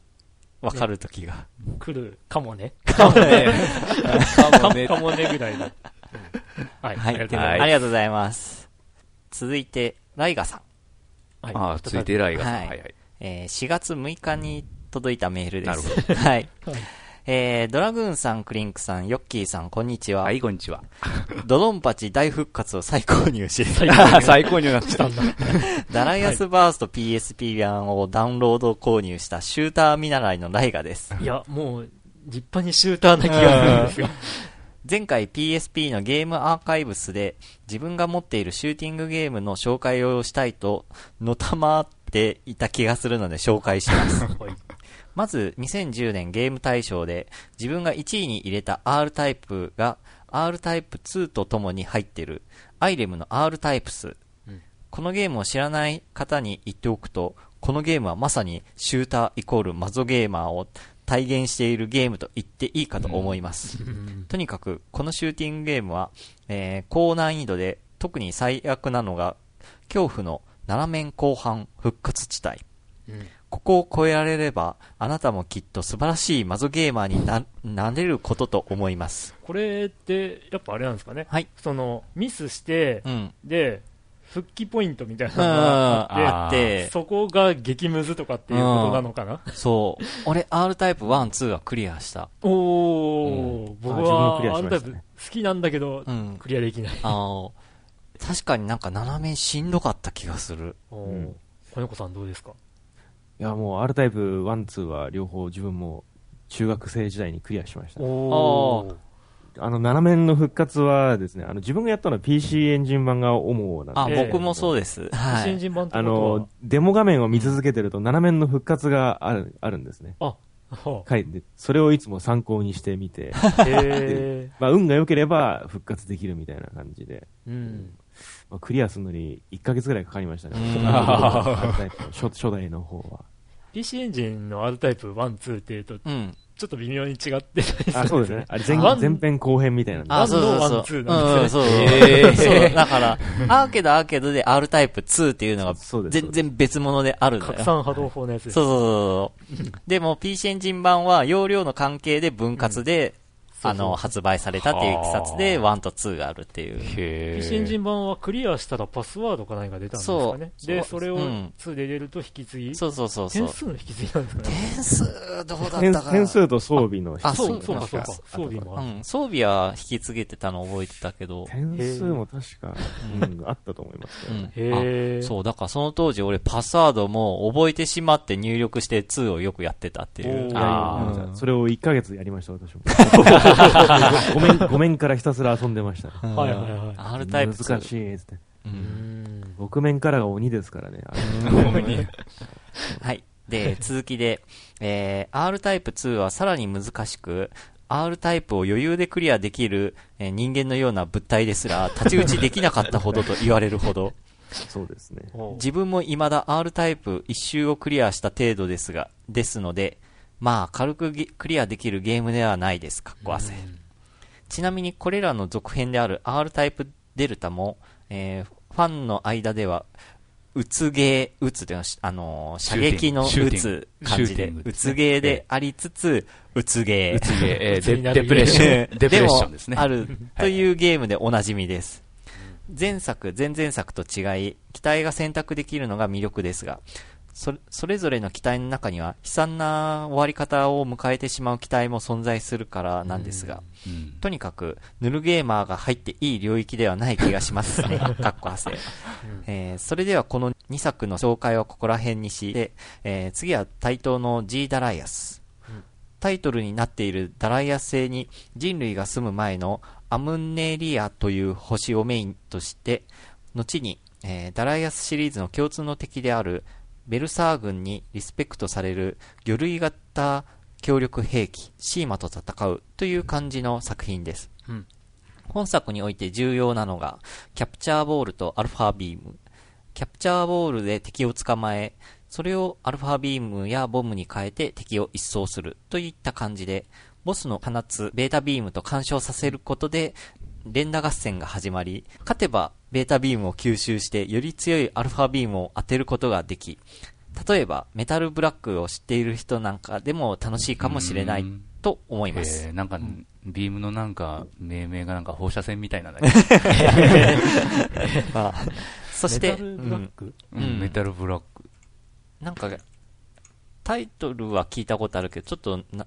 A: わかる時が。
B: 来るかもね。
C: かもね。かもね。
B: かもねぐらいの。うんはい、
A: はい。
B: ありがとうございます。
A: ありがとうございます。続いて、ライガさん。
B: はい
C: ああ、続いてライガさん。
A: はい
C: はいはい。
A: えー4月6日に届いたメールです。
C: なる
A: はい。
B: はい
A: えー、ドラグーンさん、クリンクさん、ヨッキーさん、こんにちは。
C: はい、こんにちは。
A: ドドンパチ大復活を再購入し、
C: 最高になってた。
A: ダライアスバースト PSP 版をダウンロード購入したシューター見習いのライガです。
B: いや、もう、立派にシューターな気がするんですよ。
A: 前回 PSP のゲームアーカイブスで自分が持っているシューティングゲームの紹介をしたいとのたまっていた気がするので紹介します。
B: はい
A: まず、2010年ゲーム大賞で自分が1位に入れた R タイプが R タイプ2とともに入っているアイレムの R タイプス。このゲームを知らない方に言っておくと、このゲームはまさにシューターイコールマゾゲーマーを体現しているゲームと言っていいかと思います。とにかく、このシューティングゲームは、えー高難易度で特に最悪なのが、恐怖の7面後半復活地帯。
B: うん
A: ここを超えられれば、あなたもきっと素晴らしいマゾゲーマーにな、なれることと思います。
B: これって、やっぱあれなんですかね？
A: はい。
B: その、ミスして、
A: うん。
B: で、復帰ポイントみたいな
A: うん、
B: のがあっ、
A: てて、
B: そこが激ムズとかっていうことなのかな？
A: そう。俺、R タイプ1、2はクリアした。
B: おー、僕
D: あ自分も
B: は
D: クリアし
B: あのタイプ好きなんだけど、
A: うん。
B: クリアできない。
A: あの、確かになんか斜めしんどかった気がする。
B: おー
D: うん
B: 子猫さんどうですか？
D: いや、もう R タイプ1、2は両方自分も中学生時代にクリアしました。
B: おー。
D: あの、斜面の復活はですね、あの、自分がやったのは PC エンジン版が主なんで
A: あ、
B: ええ
A: 僕もそうです。は
B: 新
A: い。
B: 人版
D: あの
B: は、
D: デモ画面を見続けてると斜面の復活がある、あるんですね。
B: あ、
D: 書いて、それをいつも参考にしてみて、
B: へ
D: まあ、運が良ければ復活できるみたいな感じで、
B: ー。うん。
D: まあ、クリアするのに1ヶ月ぐらいかかりましたね。初初代の方は。
B: PC エンジンの R タイプ1、2っていうと、
A: うん。
B: ちょっと微妙に違ってたりするん
D: あ、そうですね。あれ前編後編みたいな。
A: あ、そうそうそう。
B: ワンツーなんですね
A: うん、そう。
C: へー
A: そう。だから、アーケードアーケードで R タイプ2っていうのが。全然別物であるんだよ。
B: 拡散波動砲のやつです。
A: そうそうそうそう。でも PC エンジン版は容量の関係で分割で、あの、
B: そう。そう
A: 発売されたっていういきさつで1と2があるっていう。
C: へ
B: ジン版はクリアしたらパスワードか何か出たんですかね。
A: そう。
B: で、
A: そう
B: それを
A: うん。
B: 2で入れると引き継ぎ。
A: そうそうそうそう。
B: 点。数の引き継ぎなんですかね。
A: 点数、どうだった
D: 点
A: かな。
D: 点数と装備の
A: あ
B: そう、
A: そ
B: そうそうか。
D: 確。
B: 装備もある。
A: うん、装備は引き継げてたの覚えてたけど、
D: 点数も確か、うん、あったと思いますけど
A: そう、だからその当時俺パスワードも覚えてしまって入力して2をよくやってたっていう。
C: あ
D: うん
A: うん。
D: それを1ヶ月やりました、私も。ごめん、ごめんからひたすら遊んでましたね。
B: はいはいはい
A: R タイプ2。
D: 難しいっつって。
A: う。
B: うんん。
D: 僕面からが鬼ですからね。あれ
A: はい。で、続きで、えー、R タイプ2はさらに難しく、R タイプを余裕でクリアできる、えー人間のような物体ですら、太刀打ちできなかったほどと言われるほど、
D: そうですね。
A: 自分も未だ R タイプ一周をクリアした程度ですが、ですので、まあ、軽くゲクリアできるゲームではないです。かっこ汗。ちなみにこれらの続編である R タイプデルタも、えーファンの間では、うつゲー、うつというのは、あのー射撃のうつ
C: グ
A: 感じでうつゲーでありつつ、うつゲー。
C: うつげ、えー
B: 鬱 になる
C: デデプレッション。デプレッションですね。
A: もあるというゲームでおなじみです。前作、前々作と違い、機体が選択できるのが魅力ですが、それそれぞれの機体の中には悲惨な終わり方を迎えてしまう機体も存在するからなんですが、
C: うん
A: とにかく、ヌルゲーマーが入っていい領域ではない気がしますね。かっこ汗。えーそれではこの2作の紹介はここら辺にして、えー次は対等の G ダライアス。タイトルになっているダライアス星に人類が住む前のアムネリアという星をメインとして、後に、えーダライアスシリーズの共通の敵であるベルサー軍にリスペクトされる魚類型協力兵器シーマと戦うという感じの作品です。
B: うん
A: 本作において重要なのが、キャプチャーボールとアルファビーム。キャプチャーボールで敵を捕まえ、それをアルファビームやボムに変えて敵を一掃するといった感じで、ボスの放つベータビームと干渉させることで、連打合戦が始まり、勝てばベータビームを吸収してより強いアルファビームを当てることができ、例えばメタルブラックを知っている人なんかでも楽しいかもしれないと思います。
C: えーなんか、ビームのなんか、命名がなんか放射線みたいなんだけ？ど、
A: まあそして、
B: メタルブラック、
C: うん。
A: うん。
C: メタルブラック。
A: なんか、タイトルは聞いたことあるけど、ちょっとな、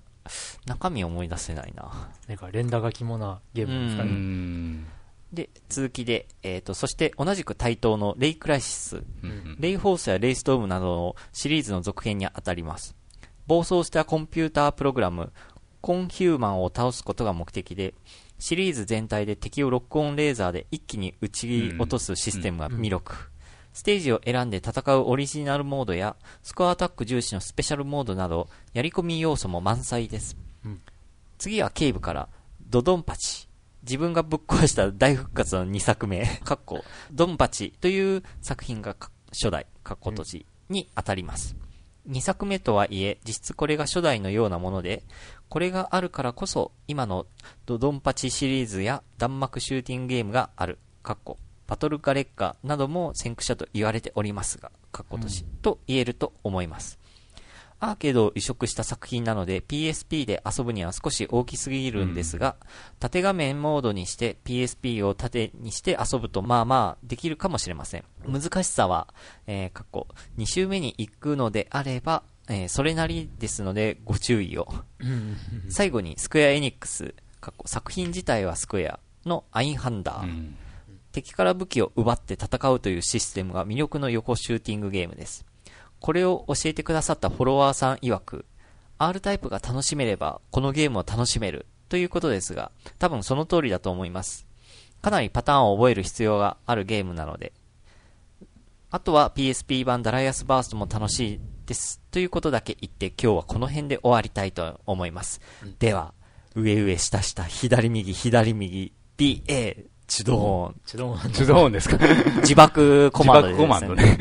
A: 中身思い出せないな。
B: なんか連打が肝なゲームですか
C: う
B: ね。
C: ん。
A: で、続きで、えっ、と、そして同じく対等のレイクライシス、
C: うん
A: レイフォースやレイストームなどのシリーズの続編に当たります。暴走したコンピュータープログラム、コンヒューマンを倒すことが目的で、シリーズ全体で敵をロックオンレーザーで一気に撃ち落とすシステムが魅力。ステージを選んで戦うオリジナルモードや、スコアアタック重視のスペシャルモードなど、やり込み要素も満載です。
B: うん
A: 次はケイブから、ドドンパチ。自分がぶっ壊した大復活の2作目、かっこ、ドンパチという作品がか初代、かっこ閉じに当たります。2作目とはいえ、実質これが初代のようなもので、これがあるからこそ、今のドドンパチシリーズや弾幕シューティングゲームがある、かっこ、バトルガレッカなども先駆者と言われておりますが、かっことし、と言えると思います。アーケードを移植した作品なので PSP で遊ぶには少し大きすぎるんですが、縦画面モードにして PSP を縦にして遊ぶとまあまあできるかもしれません。難しさは、えー、過去2周目に行くのであれば、えーそれなりですのでご注意を。最後にスクエアエニックス、過去作品自体はスクエアのアインハンダー。
C: うん
A: 敵から武器を奪って戦うというシステムが魅力の横シューティングゲームです。これを教えてくださったフォロワーさん曰く、R タイプが楽しめれば、このゲームを楽しめるということですが、多分その通りだと思います。かなりパターンを覚える必要があるゲームなので。あとは PSP 版ダライアスバーストも楽しいです。ということだけ言って今日はこの辺で終わりたいと思います。では、上上下下、左右、左右、BA、チュドーン。
B: ちょっと、
C: 手動音ですか？
A: 自爆コマンドです、
C: 自爆コマンドね。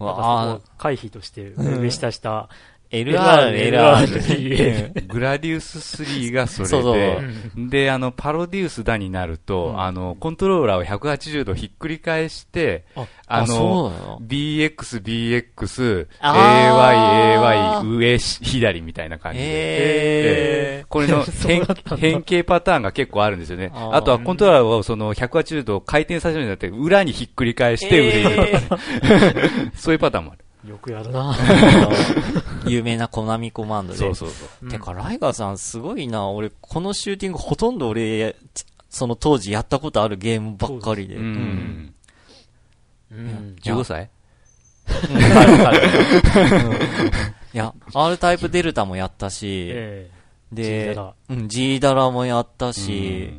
A: あ
B: あ回避として、上下下、
A: LR、LR。
B: LR
C: グラディウス3がそれで、
A: そうそう。
C: で、あの、パロディウスだになると、
B: うん。
C: あの、コントローラーを180度ひっくり返して、
B: あ
A: の
C: の、BX、BX、AY、AY、上、左みたいな感じで。
A: え
C: これの 変形パターンが結構あるんですよね。
A: あ
C: とはコントローラーをその180度回転させるんじゃなくて、裏にひっくり返して上 そういうパターンもある。
B: よくやるな。
A: 有名なコナミコマンドで。
C: そうそうそう。
A: てか、ライガーさんすごいな。俺、このシューティングほとんど俺、その当時やったことあるゲームばっかりで。
C: う
A: う。ん。
C: ん。
B: うん。
C: 15歳
A: い？や、R タイプデルタもやったし、
B: え G
A: で
B: ダラ、
A: うん、G ダラもやったし、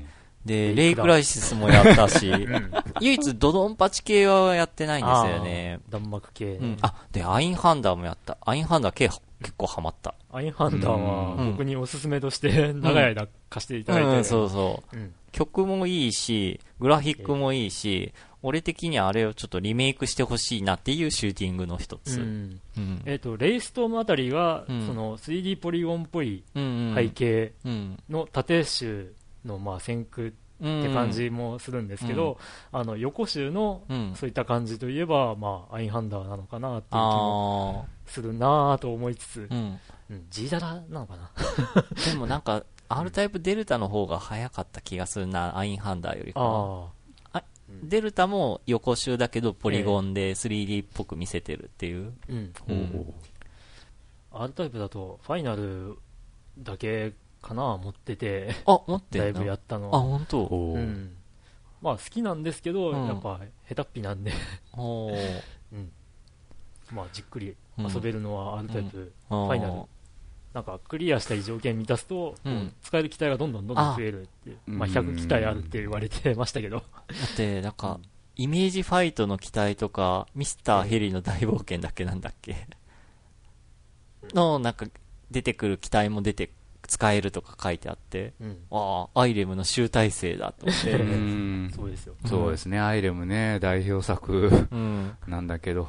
A: で、レイクライシスもやったし、唯一ドドンパチ系はやってないんですよね。
B: え弾幕系。
A: うん、あ、で、アインハンダーもやった。アインハンダー系結構ハマった。
B: アインハンダーは
A: うん
B: 僕におすすめとして長い間貸していただいて。
A: うん、そうそう。
B: うん。
A: 曲もいいし、グラフィックもいいし、俺的にはあれをちょっとリメイクしてほしいなっていうシューティングの一つ。
B: う
A: うん。
B: ん
A: うん。
B: えっと、レイストームあたりが、
A: うん
B: その 3D ポリゴンっぽい
A: うん。
B: 背景
A: うん。
B: の縦集のまあ先駆
A: うん。
B: って感じもするんですけど、あの横集の
A: うん。
B: そういった感じといえば、まあ、アインハンダーなのかなっていう気も
A: あ
B: するなぁと思いつつ
A: あ。、うん。
B: うん、G ダラなのかな？
A: でもなんか、R タイプデルタの方が早かった気がするな、アインハンダーよりかは。
B: あ
A: デルタも横集だけどポリゴンで 3D っぽく見せてるっていう。
B: あ、うん。
A: うん。
B: R タイプだと、ファイナルだけかな持ってて、
A: あ、持ってんの
B: だいぶやった
A: あ、
B: の。
A: 本当。
B: うん。まあ好きなんですけど、
A: うん。
B: やっぱ下手っぴなんで、
A: おー。
B: うん。まあじっくり遊べるのは R タイプ、
A: フ
B: ファイナル。なんかクリアしたい条件満たすと、
A: うん。
B: 使える機体がどんどんどんどん増えるっていう。まあ
C: うん
B: 100機体あるって言われてましたけど。
A: だって、なんか、イメージファイトの機体とか、ミスターヘリの大冒険だっけなんだっけの、なんか、出てくる機体も出て、使えるとか書いてあって、
B: うん。
A: ああ、アイレムの集大成だと思って。
C: うん
B: そうですよ。
C: そうですね、アイレムね、代表作
A: うん。
C: なんだけど。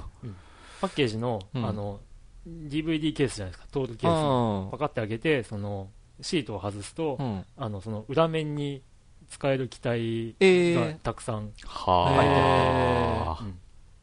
B: パッケージの、
A: うん
B: あの、DVD ケースじゃないですか、トールケース。
A: う
B: パカって開けて、その、シートを外すと、
A: ん。
B: あの、その裏面に使える機体
A: え
B: が
A: え
B: たくさん、
C: はあ。
B: うん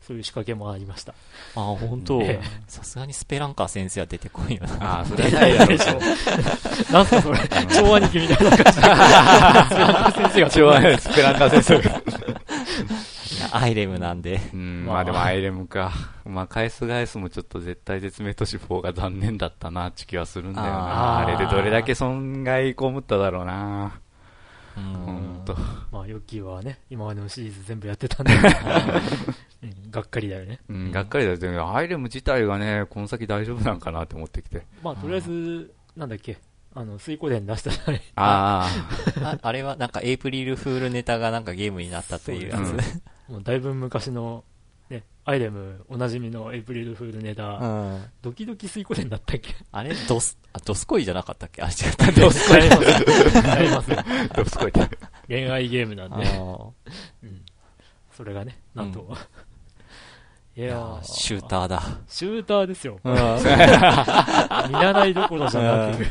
B: そういう仕掛けもありました。
A: あ、本当
B: ええ
A: さすがにスペランカー先生は出てこいよな。
C: ああ、それはないだろう。
B: なんすかそれ、超兄貴みたいな感じで。先生が
C: 一応あれ、スペランカー先生。
A: い やアイレムなんで。
C: うん、
B: まあ
C: まあでもアイレムか。まあ返す返すもちょっと絶対絶命都市4が残念だったなって気はするんだよな。
A: あ
C: れでどれだけ損害被っただろうな。
A: う
C: ほん
A: ん。
C: と。
B: まあ、ヨッキーはね、今までのシリーズ全部やってたんで、うんがっかりだよね。
C: うん、がっかりだよね。アイレム自体がね、この先大丈夫なんかなって思ってきて。
B: まあ、とりあえず、なんだっけ、あの、水湖伝出したら、
C: あ
A: あ あれはなんかエイプリルフールネタがなんかゲームになったというやつ。
B: もうだいぶ昔の、ね、アイレムおなじみのエイプリルフールネタ、
A: うん。
B: ドキドキスイコレンだったっけ？
A: あれ？ドス、あ、ドスコイじゃなかったっけ？あ、違った。ドス
B: あります。あります。
C: どうすこいって。
B: 恋愛ゲームなんで、うん。それがね、なんと。
A: うん
B: い
A: いやシューターだ。
B: シューターですよ。
A: うん
B: 見習いどころじゃなく、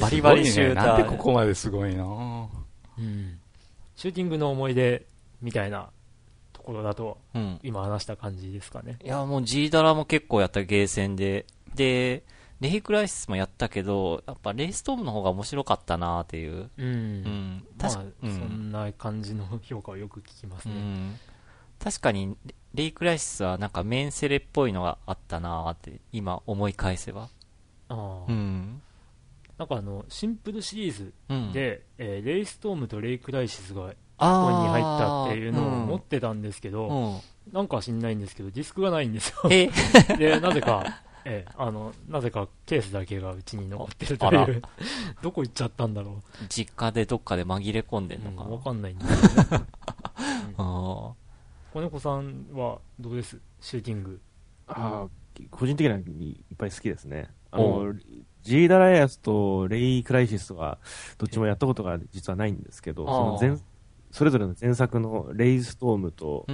A: バリバリシューター。
C: なんでここまですごいな
B: うん。シューティングの思い出みたいなところだと、
A: うん。
B: 今話した感じですかね。
A: いや、もう G ダラも結構やったゲーセンで。で、レイクライシスもやったけど、やっぱレイストームの方が面白かったなっていう。
B: うん。
A: うん。
B: まあ、
A: 確か、う
B: そ
A: ん。
B: んな感じの評価をよく聞きますね。
A: うん。確かに、レレイクライシスはなんかメンセレっぽいのがあったなって、今思い返せば。
B: ああ
A: うん。
B: なんかあの、シンプルシリーズ
A: うん。
B: で、えーレイストームとレイクライシスがこ
A: あ
B: こに入ったっていうのを持っ
A: うん
B: てたんですけど、
A: うん。
B: なんか知んないんですけど、ディスクがないんですよ。
A: え、
B: で、なぜか、ええあの、なぜかケースだけがうちに残ってるという、どこ行っちゃったんだろ
A: 実家でどっかで紛れ込んで
B: う。
A: んのかな。
B: うんわかんないんですけど、ね。
A: あ
B: 子猫さんはどうです？シューティング。
D: あー個人的にはいっぱい好きですね。あ
A: お
D: の、ジーダライアスとレイ・クライシスは、どっちもやったことが実はないんですけど、その前、それぞれの前作のレイストームと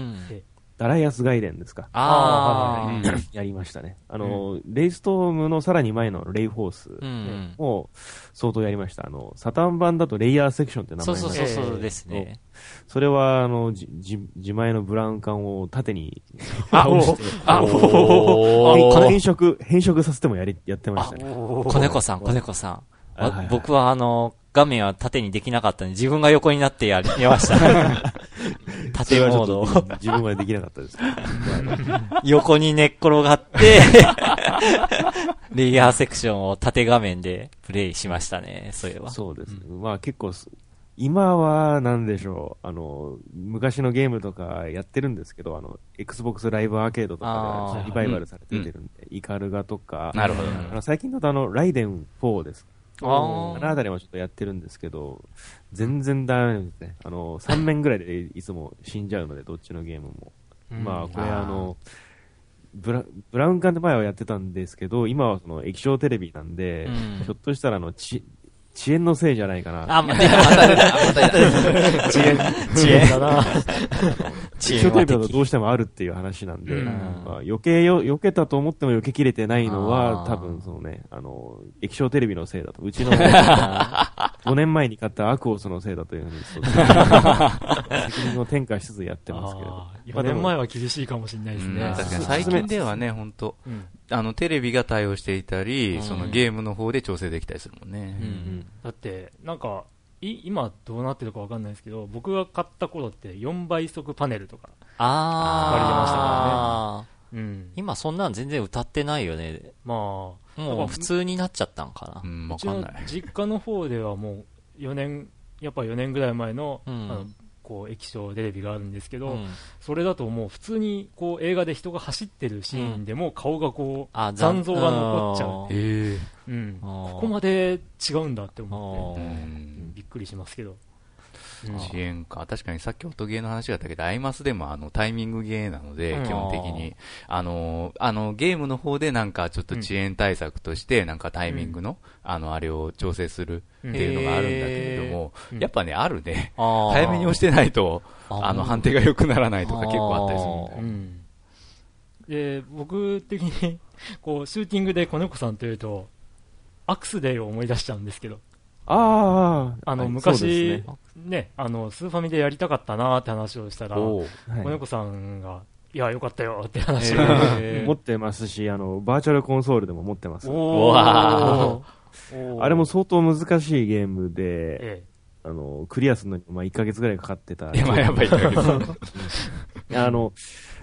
D: ダライアス外伝ですか？
A: あ
B: あ
D: やりましたね。あの、レイストームのさらに前のレイフォース
A: うん。
D: も相当やりました。あの、サタン版だとレイヤーセクションって名前
A: そうそうそうそうですね。
D: それは、あの、じ、じ、自前のブラウン管を縦に
B: あ
D: 倒して、
B: あ
A: おー
D: 変色、変色させてもやり、やってましたね。
A: 子猫さん、子猫さん。
D: はいはい
A: 僕はあの、画面は縦にできなかったんで、自分が横になってやり、ました。縦モードを
D: それはちょっと自分はできなかったです。
A: 横に寝っ転がって、レイヤーセクションを縦画面でプレイしましたね、そういえば。
D: そうですね。まあ結構す、今は、なんでしょう、あの、昔のゲームとかやってるんですけど、あの、Xbox ライブアーケードとかでリバイバルされてるんで、イカルガとか、
C: なるほど。
D: あの最近だとあの、ライデン4です。
A: あ
D: あのあたりもちょっとやってるんですけど、全然ダメですね。あの、3面ぐらいでいつも死んじゃうので、どっちのゲームも。まあ、これ
C: あ
D: の、ブラブラウン管で前はやってたんですけど、今はその液晶テレビなんで、
A: うん
D: ひょっとしたらあの、ち遅延のせいじゃないかな。
A: あ、また、また また。遅延、遅延。
B: だな。
D: 液晶テレビだとどうしてもあるっていう話なんで、
B: うん。
D: まあ、余計よ、避けたと思っても避けきれてないのは、多分そのね、あの、液晶テレビのせいだと。うちの 5年前に買ったアクオスのせいだというふうに、責任を転嫁しつつやってますけれど。
B: あー。4年前は厳しいかもしれないです
C: うん
B: ね。
C: 確かに。最近ではね、本当
B: うん。
C: あの、テレビが対応していたり、
A: うん。
C: そのゲームの方で調整できたりするもんね。
A: うん。
B: だって、なんか、い今どうなってるかわかんないですけど、僕が買った頃って4倍速パネルとか、
A: あー。
B: うん。
A: 今そんなん全然歌ってないよね。
B: まあ、
A: もう普通になっちゃったんかな。
C: うん、
B: うちの
C: わかんない。
B: 実家の方ではもう4年、やっぱ4年ぐらい前の、
A: うん
B: あのこう液晶テレビがあるんですけど、
A: うん。
B: それだともう普通にこう映画で人が走ってるシーンでも顔がこう、
A: あ
B: 残像が残っちゃう。
C: え
B: うん、ここまで違うんだって思
A: あ
B: って、
C: え
A: ー。
B: びっくりしますけど。うん
C: 遅延か。確かにさっき音ゲーの話があったけど、アイマスでもあのタイミングゲーなので、
B: うん。
C: 基本的に。あの、あの、ゲームの方でなんかちょっと遅延対策として、なんかタイミングの、あの、あれを調整するっていうのがあるんだけれども、
B: うん。
C: やっぱね、あるね。早めに押してないと、
A: あ
C: の、判定が良くならないとか結構あったりするんだよね。
B: うん。で僕的にこうシューティングで子猫さんというとアクスデイを思い出しちゃうんですけど
D: ああ、
B: あの
D: はい
B: 昔ね。
D: ね
B: あのスーファミでやりたかったなーって話をしたら子
C: おう。
D: はい。
B: 猫さんがいやよかったよって話を、
A: へ ー
D: 持ってますし、あの、バーチャルコンソールでも持ってます。
B: おー。
A: わ
B: おー。
D: あれも相当難しいゲームで、
B: え
D: あの、クリアするのに、まあ、1ヶ月ぐらいかかってた。
C: いや、まあやっぱりだけど。
D: あの、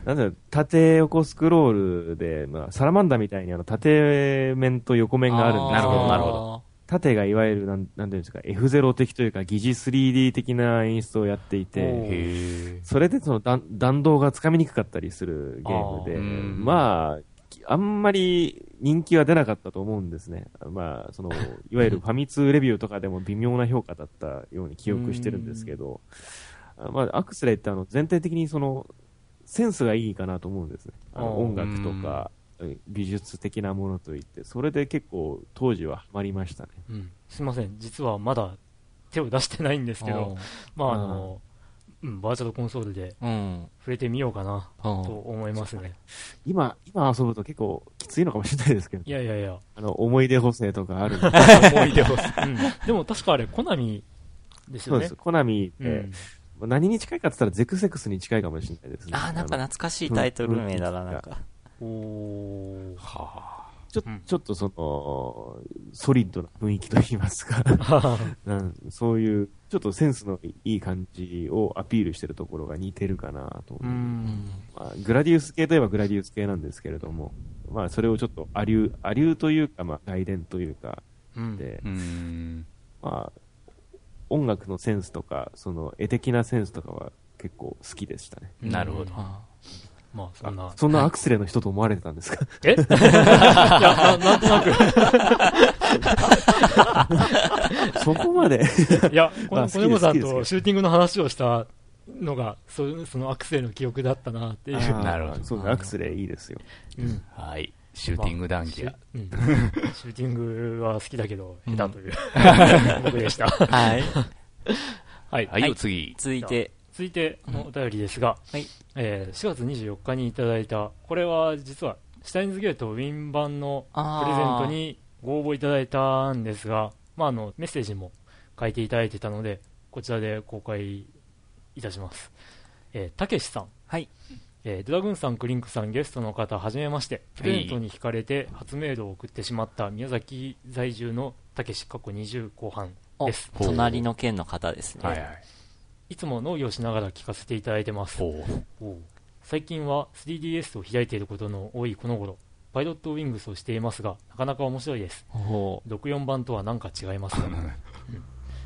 D: なんだろう、縦横スクロールで、まあ、サラマンダみたいにあの、縦面と横面があるんですけ
C: なるほどなるほど
D: 縦がいわゆる、なん、なんていうんですか、F0 的というか、疑似 3D 的な演出をやってい
B: お
D: て、
C: へ
D: それでその弾弾道がつかみにくかったりするゲームで
C: あー。うん、
D: まあ、あんまり人気は出なかったと思うんですね。まあ、その、いわゆる ファミ通レビューとかでも微妙な評価だったように記憶してるんですけど、あまあ、アクスレイってあの、全体的にその、センスがいいかなと思うんですね。あの音楽とか、美術的なものといって、それで結構当時はハマりましたね。
B: うん。すいません。実はまだ手を出してないんですけど、まああの、うん、バーチャルコンソールで
A: うん。
B: 触れてみようかな
A: うん
B: と思いますね。
D: 今、今遊ぶと結構きついのかもしれないですけど、
B: いやいやいや。
D: あの、思い出補正とかある
B: 思い出を。うん。でも確かあれ、コナミですよね。
D: そうです。コナミって、
B: うん。
D: 何に近いかって言ったらゼクセクスに近いかもしれないですね。
A: あー、なんか懐かしいタイトル名だな、なんか。
C: は
D: ちょ
B: うん
D: ちょっとその、ソリッドな雰囲気といいますか、うんそういう、ちょっとセンスのいい感じをアピールしてるところが似てるかなと。まあ、グラディウス系といえばグラディウス系なんですけれども、まあ、それをちょっとアリュー、アリューというか、まあ、外伝というか、
B: うん。
D: で
C: あ。う、ーん。
D: まあ、音楽のセンスとか、その絵的なセンスとかは結構好きでしたね。
C: なるほど。
A: あ
B: まあ、そんな。
D: そんなアクスレの人と思われてたんですか？
B: え？いやな、なんとなく。
D: そこまで
B: いや、この、小猫さんとシューティングの話をしたのが、そそのアクセルの記憶だったなっていう。
C: なるほど
D: そうね、アクスレいいですよ。
B: うん。
C: はい。シューティング談義
B: まあ
C: や。
B: シュ,、うん、シューティングは好きだけど、下手という、僕でした。
A: はい。
B: はい。
C: はい、よ、次。
A: 続いて、
B: 続いてのお便りですが、
A: はい
B: えー4月24日にいただいた、これは実は、シュタインズゲートウィン版のプレゼントにご応募いただいたんですが、まあ、あのメッセージも書いていただいてたので、こちらで公開いたします。えーたけしさん。
A: はい。
B: えードラグーンさん、クリンクさん、ゲストの方、はじめまして、プレゼントに惹かれて初メールを送ってしまった宮崎在住のたけし、過去20後半
A: お
B: です。
A: 隣の県の方ですね。
C: はいはい。
B: いつも農業しながら聞かせていただいてます。最近は 3DS を開いていることの多いこの頃、パイロットウィングスをしていますが、なかなか面白いです。
A: ほ
B: 64番とは何か違いますが、う ん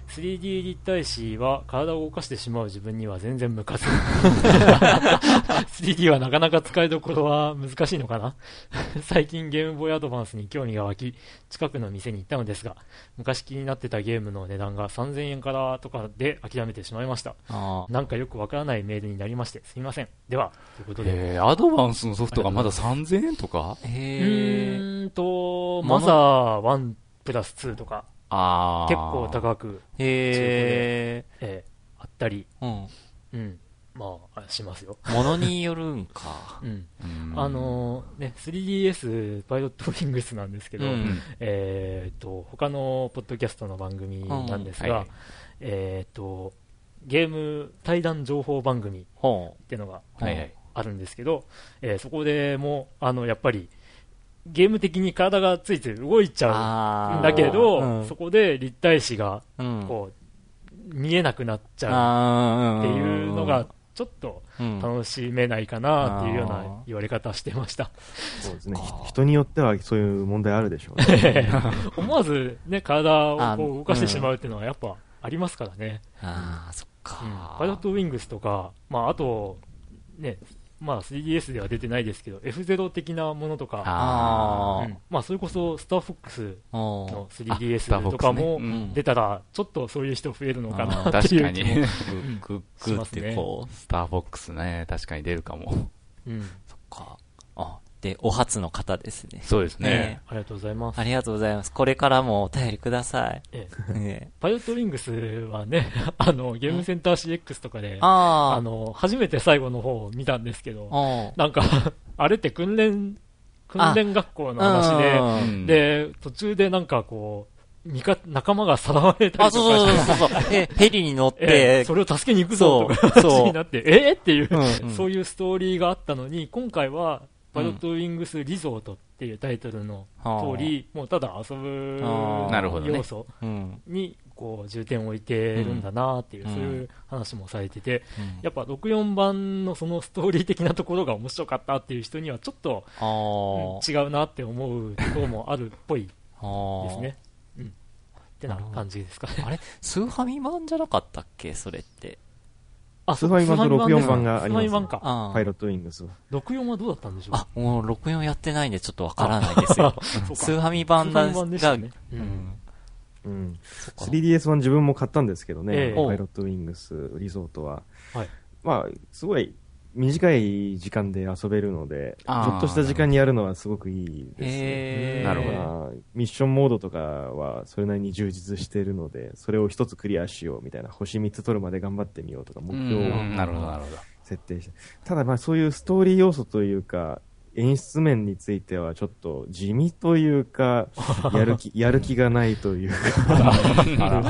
B: 3D 立体視は体を動かしてしまう自分には全然向かず。3D はなかなか使いどころは難しいのかな？最近ゲームボーイアドバンスに興味が湧き近くの店に行ったのですが昔気になってたゲームの値段が3000円からとかで諦めてしまいました。なんかよくわからないメールになりましてすみません。ではということで。
C: えー、アドバンスのソフトがまだ3000円とか？
A: へえ。
B: ーんと、マザー1プラス2とか、
C: ああ。
B: 結構高く、
A: へえ。
B: えーあったり、
A: うん。
B: うん、まあ、しますよ。
A: ものによるんか。
B: うん。
C: うん
B: あ、のーね、3DS パイロットウィングスなんですけど、
A: うん
B: えーっと、他のポッドキャストの番組なんですが、
C: うんはい
B: えーっと、ゲーム対談情報番組っ
A: ほ
B: ていうのが
C: はいはい。
B: あるんですけど、えーそこでも、あの、やっぱり、ゲーム的に体がついて動いち
A: う。
B: ゃ。うんだけど、
A: うん
B: そこで立体視が
A: うん。
B: こう、見えなくなっちゃ
A: あ
B: うっていうのが、ちょっと
A: うん、
B: 楽しめないかなっていうよう
A: あ
B: な
A: ー
B: 言われ方してました。
D: そうですね。人によってはそういう問題あるでしょうね。
B: 思わずね、体を
A: あ
B: こう動かしてしまうっていうのはやっぱありますからね。
A: ああ、そっ
B: うん
A: か。
B: パイロットウィングスとか、まああと、ね、まあ 3DS では出てないですけど、F0 的なものとか、
A: ああ
B: うん。まあそれこそスターフォックス
A: お
B: の
C: スター
B: 3DS
C: フォックスね
B: とかも
C: うん
B: 出たら、ちょっとそういう人増えるのか
A: あ
B: な
A: ー
B: って
C: 確かに
B: いう気も。。
A: グッグってこう、
C: スターフォックスね、確かに出るかも。
B: うん
A: そっか。お初の方ですね。
C: そうですね。
B: ありがとうございます
A: あ。りがとうございます。これからもお便りください。
B: ええ
A: ね
B: パイロットウィングスはね、あの、ゲームセンター CX とかで、
A: あ
B: あの、初めて最後の方を見たんですけど、
A: あ。
B: なんか、あれって訓練、訓練学校の話で、
A: うん
B: で、途中でなんかこう、味方、仲間がさらわれた
A: あ、
B: りと
A: そう
B: かして、
A: そうそうそう。え、ヘリに乗っ
B: え
A: て、
B: えそれを助けに行くぞとか
A: そうそう
B: 話になって、えっていう、
A: うん
B: そういうストーリーがあったのに、今回は、パイロットウィングスリゾートっていうタイトルの通り、もうただ遊ぶ要素
A: うん。
B: にこう重点を置いてるんだなっていう、
A: うん
B: そういう話もされてて、
A: うん
B: やっぱ64番のそのストーリー的なところが面白かったっていう人にはちょっと、違うなって思うところもあるっぽい。ですね。うん。ってな感じですかね。
A: あれ？スーファミ版じゃなかったっけ？それって。
B: あ
D: スーファミ版と
B: スーファミ
D: 64版があります
B: スーファミ版か。
A: あ
D: パイロットウィングスは。
B: 64はどうだったんでしょう？
A: あ、もう64やってないんでちょっとわからないですよ。
B: そうか
A: スーファミ版だ
B: スーファミ版でしたね。う
A: うんん。
D: うん。
A: そっか
D: 3DS 版自分も買ったんですけどね、
B: ええ
D: パイロットウィングスリゾートは。
B: はい
D: まあ、すごい短い時間で遊べるので、ちょっとした時間にやるのはすごくいいですね。
C: なるほど
D: まあミッションモードとかはそれなりに充実しているので、それを一つクリアしようみたいな、星3つ取るまで頑張ってみようとか、目標を。設定して。ただまあそういうストーリー要素というか、演出面についてはちょっと地味というか、やる気、やる気がないというか、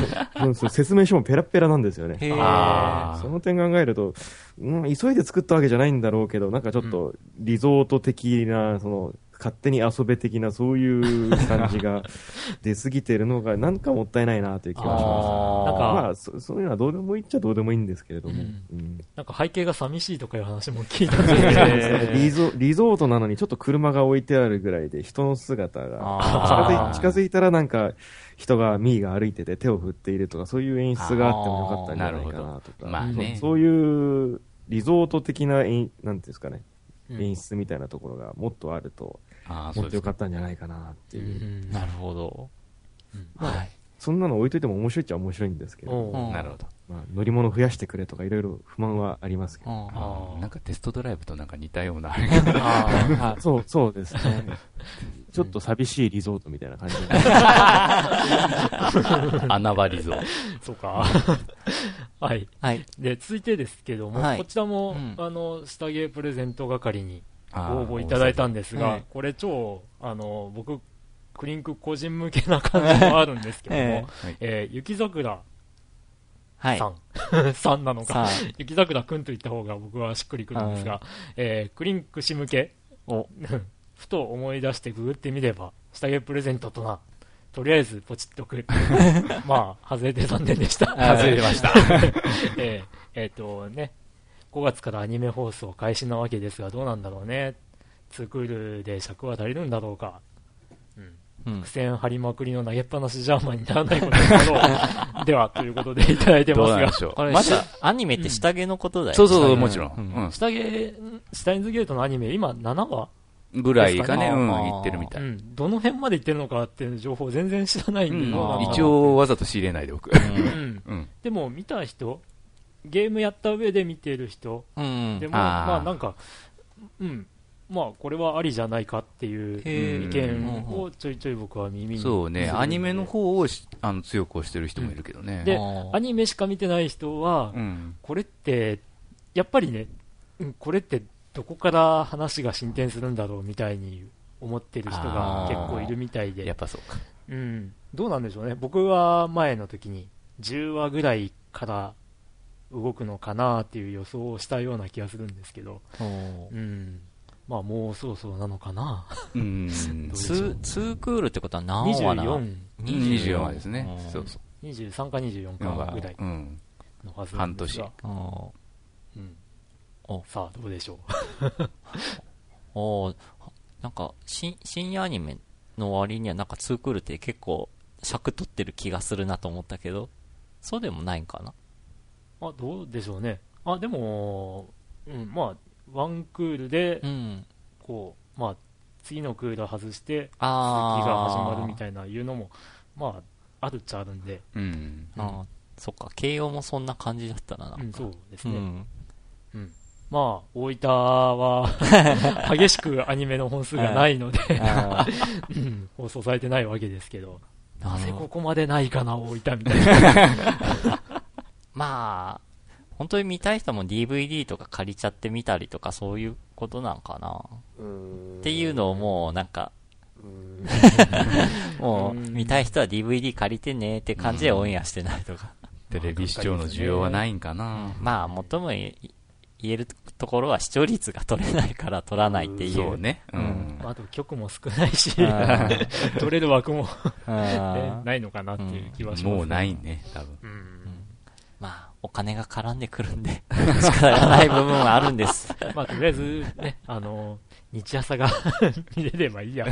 D: 説明書もペラッペラなんですよね。その点考えると、うん、急いで作ったわけじゃないんだろうけど、なんかちょっとリゾート的な、その、勝手に遊べ的な、そういう感じが 出過ぎてるのが、なんかもったいないなという気がします。
B: なんか
D: まあそ、そういうのはどうでもいいっちゃどうでもいいんですけれども。
B: うん。
D: うん。
B: なんか背景が寂しいとかいう話も聞いたんですけど、
D: リ ゾリゾートなのにちょっと車が置いてあるぐらいで人の姿が近づい近づいたらなんか人がミーが歩いてて手を振っているとかそういう演出があってもよかったんじゃないかなとか。
C: まあね。
D: そういうリゾート的な演なんていうんですかね、
B: うん
D: 演出みたいなところがもっとあるともっとよかっ。たんじゃないかなっていう、
B: うん
A: なるほど。
B: うん
A: はい。
D: そんなの置いといても面白いっちゃ面白いんですけど、
C: なるほど。
D: まあ、乗り物増やしてくれとかいろいろ不満はありますけど、
C: なんかテストドライブとなんか似たような。
A: あ
D: そうそうですねちょっと寂しいリゾートみたいな感じで
C: 穴場リゾート。
B: そうか。はい。
A: ーはい。
B: で、続いてですけども、
A: はい。
B: こちらも、
A: うん。
B: あの、下着プレゼント係に
C: あー
B: 応募いただいたんですが、
A: はい
B: これ超、あの、僕、クリンク個人向けな感じもあるんですけども、
A: え
C: はい
B: えー雪桜
A: はい。
B: さん、さんなのか、
A: さ
B: 雪桜くんと言った方が僕はしっくりくるんですが、えークリンク氏向け、
A: お、
B: ふと思い出してググってみれば、下着プレゼントとな、とりあえずポチっとく。まあ、外れて残念でした。
A: あ
C: 外れました。
B: えーえーとね、5月からアニメ放送開始なわけですが、どうなんだろうね。2クールで尺は足りるんだろうか。うん。張りまくりの投げっぱなしジャーマンにならないことだろう。では、ということでいただいてますが
C: どうなんで。しょう。
A: これ、
C: また、
A: アニメって下着のことだよね。
C: そうそうもちろん。
B: 下着、シュタインズゲートのアニメ、今7話
C: ぐらいかね、うん、
A: ですかね。あー。
C: 言ってるみたい。
B: うん。どの辺まで行ってるのかっていう情報全然知らないんで、
C: 一応、わざと仕入れないでおく。
B: でも、見た人、ゲームやった上で見てる人、
A: うん。
B: でも、まあなんか、うん、まあこれはありじゃないかっていう意見をちょいちょい僕は耳に。
C: そうね、アニメの方をしあの強く推してる人もいるけどね。
B: でアニメしか見てない人は、
C: うん。
B: これって、やっぱりね、うんこれってどこから話が進展するんだろうみたいに思ってる人が結構いるみたい
C: やっ
B: で、
C: ぱそうか。
B: うん、どうなんでしょうね。僕は前の時に10話ぐらいから動くのかなっていう予想をしたような気がするんですけど、
A: お
B: うん。まあもうそろそろなのかな。
C: うん。
B: どう
A: ツー、ツークールってことは何話なの
B: ？24、
C: 24話ですね
A: う。ん
C: そうそう。
B: 23か24かぐらい
C: うん。
B: のはずなんですが。
A: あ
B: うん
A: お
B: さあ、どうでしょ
A: ー おーなんか、新、深夜アニメの割にはなんかツークールって結構尺取ってる気がするなと思ったけど、そうでもないんかな？
B: う。あ、どうでしょうね。あ、でも、うん、まあ、ワンクールで
A: う、ん。
B: こう、まあ、次のクール外して、続き
A: あー。
B: が始まるみたいないうのも、まあ、あるっちゃあるんで、
C: うん。
A: あーそっか、慶応もそんな感じだったな。
B: うん、そうですね。
A: うん。
B: まあ、大分は、激しくアニメの本数がないので、
A: あ
B: うん放送されてないわけですけど、
A: ー
B: なぜここまでないかな、大分みたいな。
A: まあ、本当に見たい人も DVD とか借りちゃってみたりとかそういうことなんかな。っていうのをもうなんか、もう見たい人は DVD 借りてねって感じでオンエアしてないとか。
C: テレビ視聴の需要はないんかな。
A: まあ、最も言言えるところは視聴率が取れないから取らないっていう。
C: そうね。う
A: うん
C: ん。
B: あと曲も少ないし、
A: あ
B: 取れる枠も、ないのかなっていう気はします、
C: もうない。ね、多分。
B: うん。
A: まあ、お金が絡んでくるんで、仕方がない部分はあるんです。
B: まあ、とりあえず、ね、あの、日朝が 見れればいいや。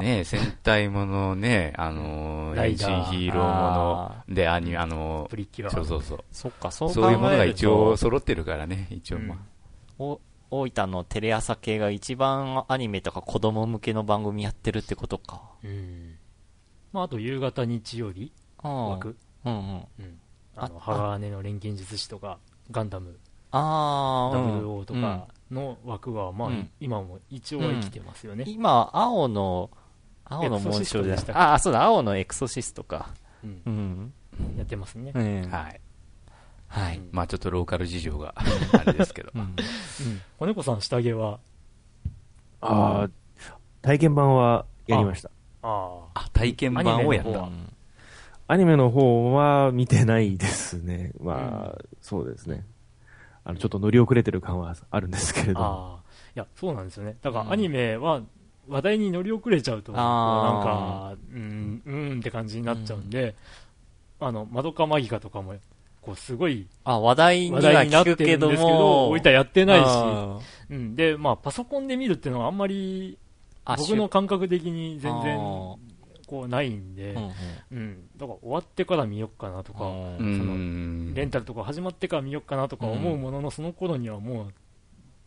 C: ね戦隊ものね、あのー、
B: ライダー
C: ヒーローもので、アニメ、あの
B: プリキュア。
C: そうそうそう。
A: そっか、そう
C: いうものが一応揃ってるからね、一応まあ。
A: お大分のテレ朝系が一番アニメとか子供向けの番組やってるってことか。
B: うん。まあ、あと夕方日曜日
A: うん。
B: 枠。
A: うんうん。
B: うん。あの、
A: あ
B: 鋼の錬金術師とか、ガンダム、
A: ああ、うん
B: 00とかの枠は、まあ、
A: うん
B: 今も一応は生きてますよね。
A: 今、青の、青の紋章じゃ
B: エクソシストでした
A: ああ、そうだ、青のエクソシストか。
B: うん
A: うん。
B: やってますね。
A: うん。
C: はい。
A: はい。
C: まあちょっとローカル事情が あれですけど。
A: うん
B: うん。子猫さん、下着は、
D: ああ、体験版はやりました。
B: ああ、
C: あ、体験版をやった
B: アニメの方は？
D: アニメの方は見てないですね。まあ、そうですね。あの、ちょっと乗り遅れてる感はあるんですけれども。
B: ああ、いや、そうなんですよね。だか
A: うん。
B: らアニメは話題に乗り遅れちゃうと、こうなん
A: あ
B: か、うん、うーんって感じになっちゃうんで、あの、マドカマギカとかも、こう、すごい
A: あ、話題に
B: なって
A: 聞くけど
B: るんですけど、
A: も、
B: 置いたらやってないし、
A: あ
B: うん、で、まあ、パソコンで見るっていうのはあんまり、
A: あ
B: 僕の感覚的に全然こう、ないんで
A: うん、うん
B: うん、だから終わってから見よっかなとか、
C: う
A: うん
C: ん。
B: レンタルとか始まってから見よっかなとか思うものの、その頃にはもう、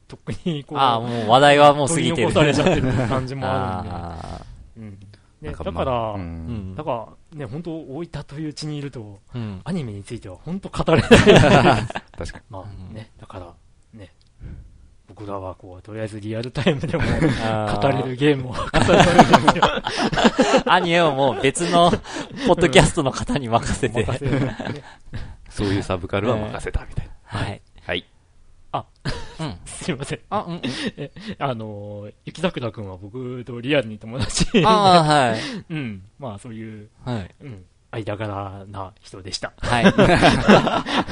B: とっくにこう、
A: ああ、もう話題はもう過ぎてる。
B: されちゃってる感じもあ
A: あ
B: るんで。うんね、だから、だから、ね、本当大分という地にいると、
A: うん。
B: アニメについては本当語れない。
C: 確か
B: まあ
A: うん
B: ね、だから、ね、僕らはこう、とりあえずリアルタイムでも 語れるゲームを語れるんですよ。
A: アニメをもう別のポッドキャストの方に任せて。
C: そういうサブカルは任せたみたいな。
A: はい。
C: はい。
A: うん。
B: すいません。
A: あ、うん。
B: あのー、雪桜くんは僕とリアルに友達
A: ああ、はい。
B: うん。まあそういう、
A: はい。
B: うん。間柄な人でした。
A: はい。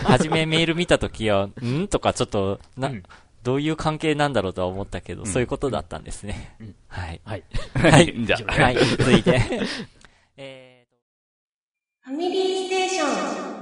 A: はじめメール見たときは、ん？とかちょっと、な、
B: うん
A: どういう関係なんだろうとは思ったけど、
C: うん
A: そういうことだったんですね。
B: うん
A: はい。
B: はい。
A: はい。
C: じゃあ、
A: はい。続いて。えーと
E: ファミリー